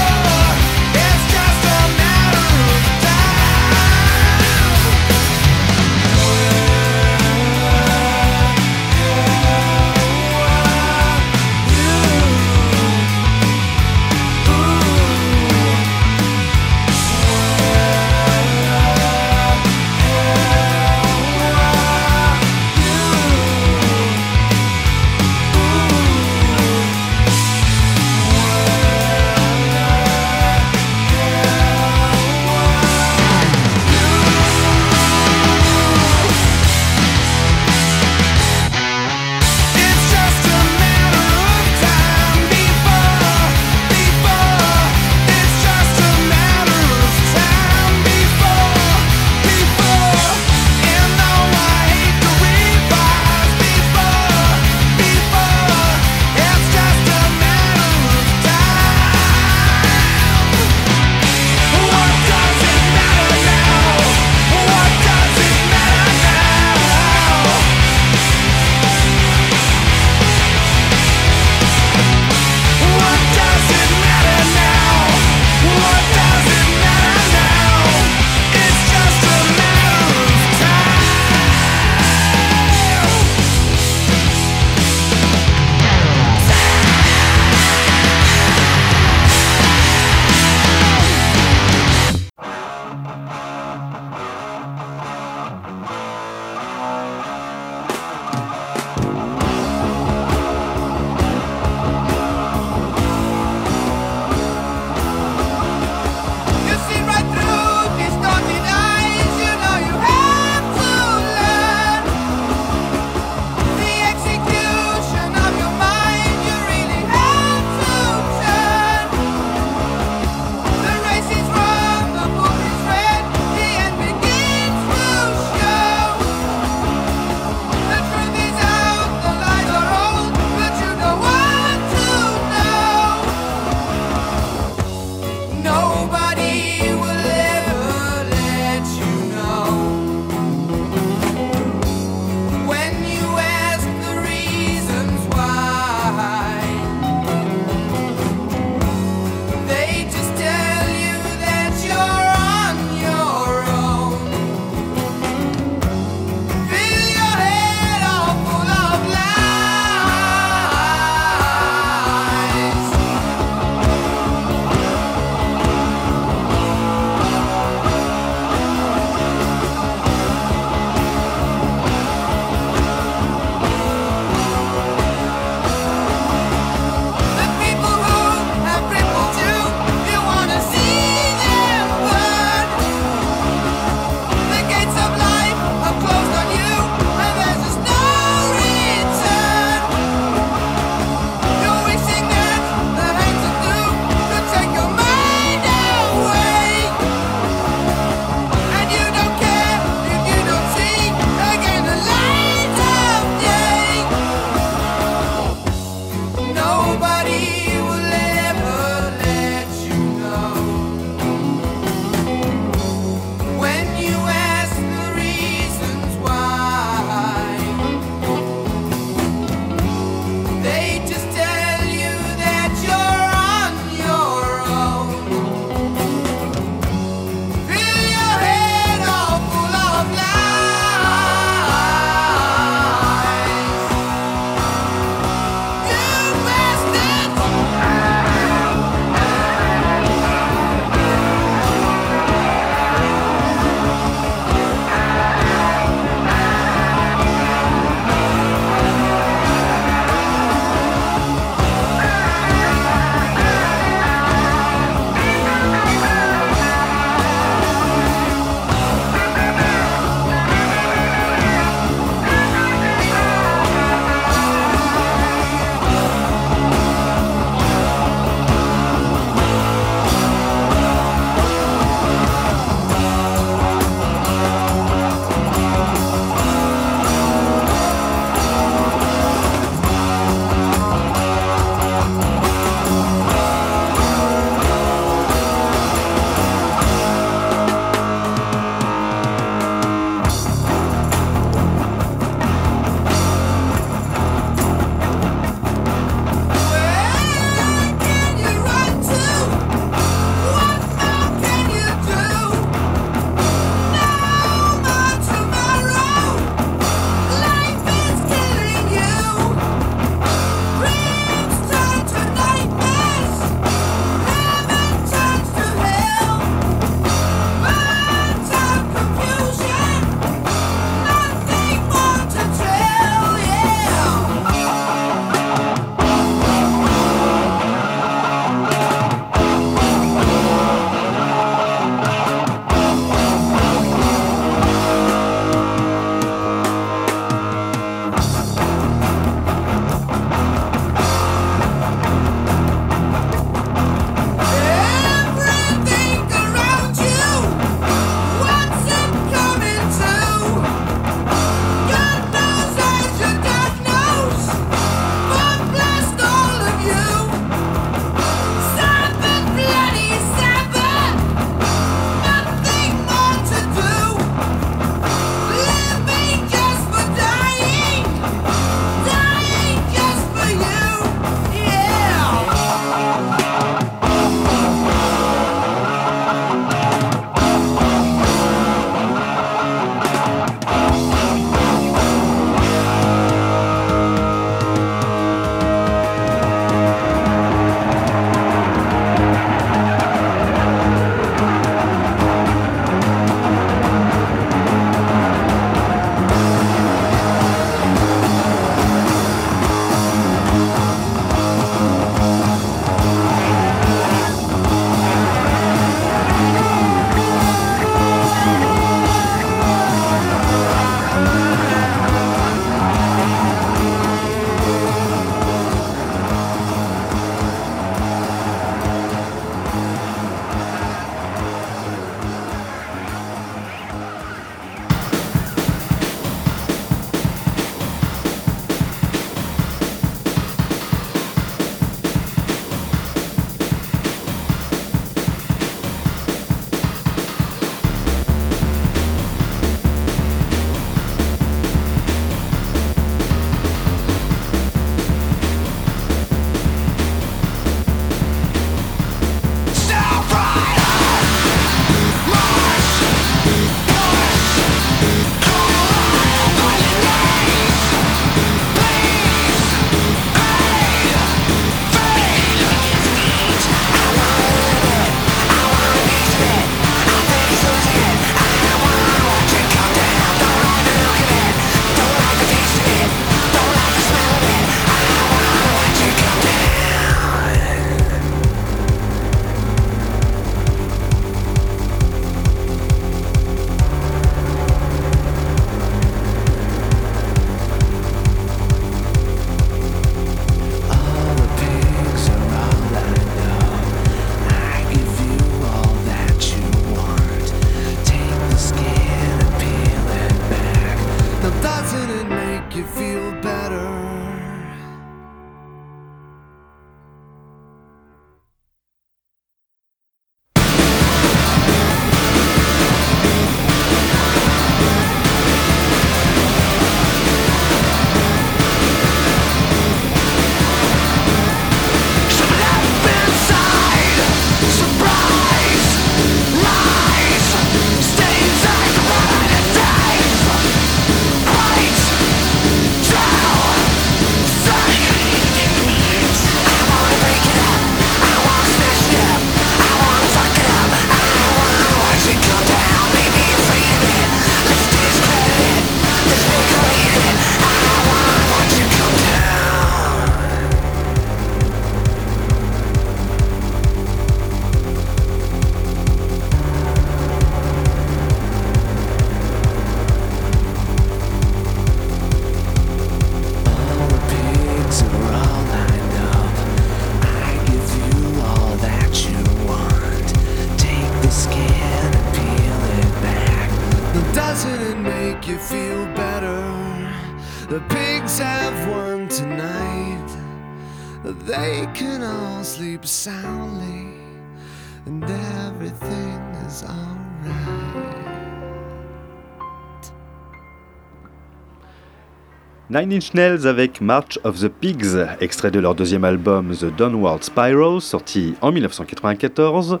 Nine Inch Nails avec March of the Pigs, extrait de leur deuxième album The Downward Spiral, sorti en 1994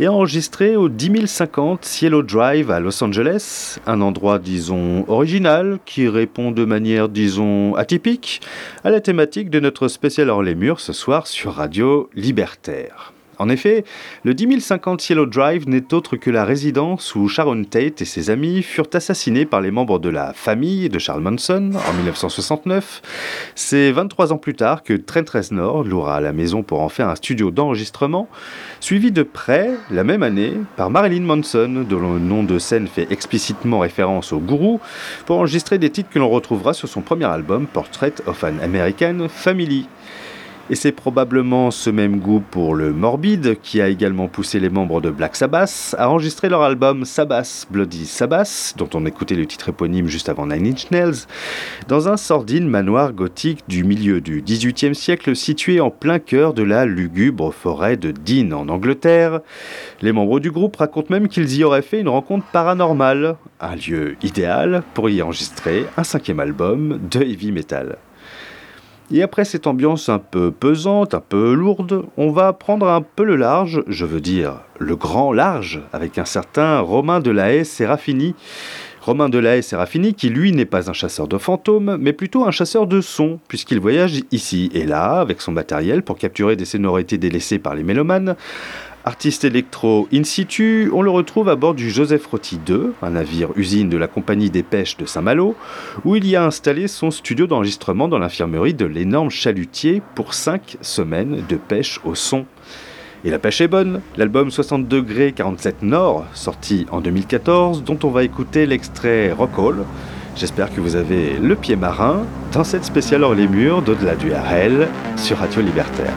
et enregistré au 10050 Cielo Drive à Los Angeles, un endroit disons original qui répond de manière disons atypique à la thématique de notre spécial hors les murs ce soir sur Radio Libertaire. En effet, le 10050 Cielo Drive n'est autre que la résidence où Sharon Tate et ses amis furent assassinés par les membres de la famille de Charles Manson en 1969. C'est 23 ans plus tard que Trent Reznor louera la maison pour en faire un studio d'enregistrement, suivi de près, la même année, par Marilyn Manson, dont le nom de scène fait explicitement référence au gourou, pour enregistrer des titres que l'on retrouvera sur son premier album Portrait of an American Family. Et c'est probablement ce même goût pour le morbide qui a également poussé les membres de Black Sabbath à enregistrer leur album Sabbath Bloody Sabbath, dont on écoutait le titre éponyme juste avant Nine Inch Nails, dans un sordide manoir gothique du milieu du XVIIIe siècle situé en plein cœur de la lugubre forêt de Dean en Angleterre. Les membres du groupe racontent même qu'ils y auraient fait une rencontre paranormale, un lieu idéal pour y enregistrer un cinquième album de heavy metal. Et après cette ambiance un peu pesante, un peu lourde, on va prendre un peu le large, je veux dire le grand large, avec un certain Romain Delahaye Serafini. Romain Delahaye Serafini qui lui n'est pas un chasseur de fantômes, mais plutôt un chasseur de sons, puisqu'il voyage ici et là avec son matériel pour capturer des sonorités délaissées par les mélomanes. Artiste électro in situ, on le retrouve à bord du Joseph Rotti 2, un navire usine de la compagnie des pêches de Saint-Malo, où il y a installé son studio d'enregistrement dans l'infirmerie de l'énorme chalutier pour 5 semaines de pêche au son. Et la pêche est bonne, l'album 60 degrés 47 Nord, sorti en 2014, dont on va écouter l'extrait Rockall. J'espère que vous avez le pied marin dans cette spéciale hors les murs d'au-delà du RL sur Radio Libertaire.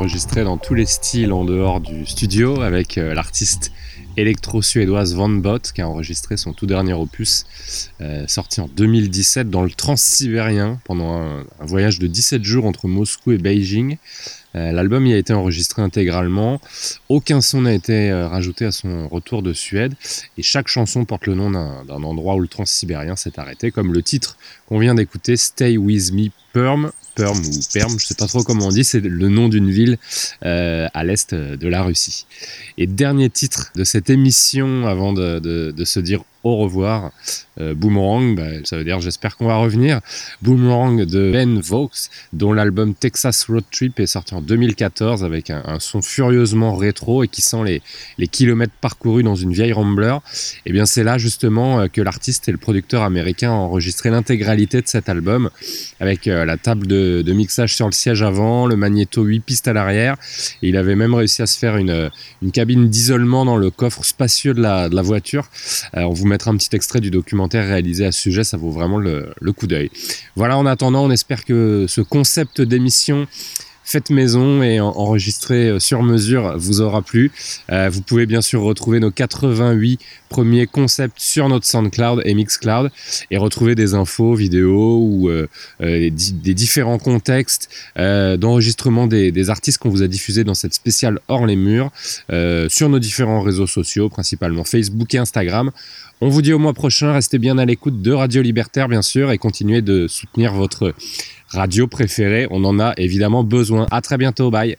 Enregistrer dans tous les styles en dehors du studio avec euh, l'artiste électro-suédoise Van Bott qui a enregistré son tout dernier opus euh, sorti en 2017 dans le transsibérien pendant un, un voyage de 17 jours entre Moscou et Beijing. Euh, L'album y a été enregistré intégralement, aucun son n'a été euh, rajouté à son retour de Suède et chaque chanson porte le nom d'un endroit où le transsibérien s'est arrêté, comme le titre qu'on vient d'écouter, Stay With Me Perm, Perm ou Perm, je sais pas trop comment on dit, c'est le nom d'une ville euh, à l'est de la Russie. Et dernier titre de cette émission avant de se dire au revoir, euh, Boomerang, bah, ça veut dire j'espère qu'on va revenir. Boomerang de Ben Vaux, dont l'album Texas Road Trip est sorti en 2014 avec un, son furieusement rétro et qui sent les, les kilomètres parcourus dans une vieille Rambler. Et bien c'est là justement euh, que l'artiste et le producteur américain ont enregistré l'intégralité de cet album avec euh, la table de, mixage sur le siège avant, le magnéto 8 pistes à l'arrière. Il avait même réussi à se faire une, une cabine d'isolement dans le coffre spacieux de la, de la voiture. Vous mettra un petit extrait du documentaire réalisé à ce sujet, ça vaut vraiment le coup d'œil. Voilà, en attendant, on espère que ce concept d'émission faite maison et en- enregistré euh, sur mesure vous aura plu. Euh, vous pouvez bien sûr retrouver nos 88 premiers concepts sur notre SoundCloud et Mixcloud et retrouver des infos, vidéos ou euh, des, di- des différents contextes d'enregistrement des, artistes qu'on vous a diffusés dans cette spéciale hors les murs sur nos différents réseaux sociaux, principalement Facebook et Instagram. On vous dit au mois prochain, restez bien à l'écoute de Radio Libertaire bien sûr et continuez de soutenir votre radio préférée. On en a évidemment besoin. À très bientôt, bye.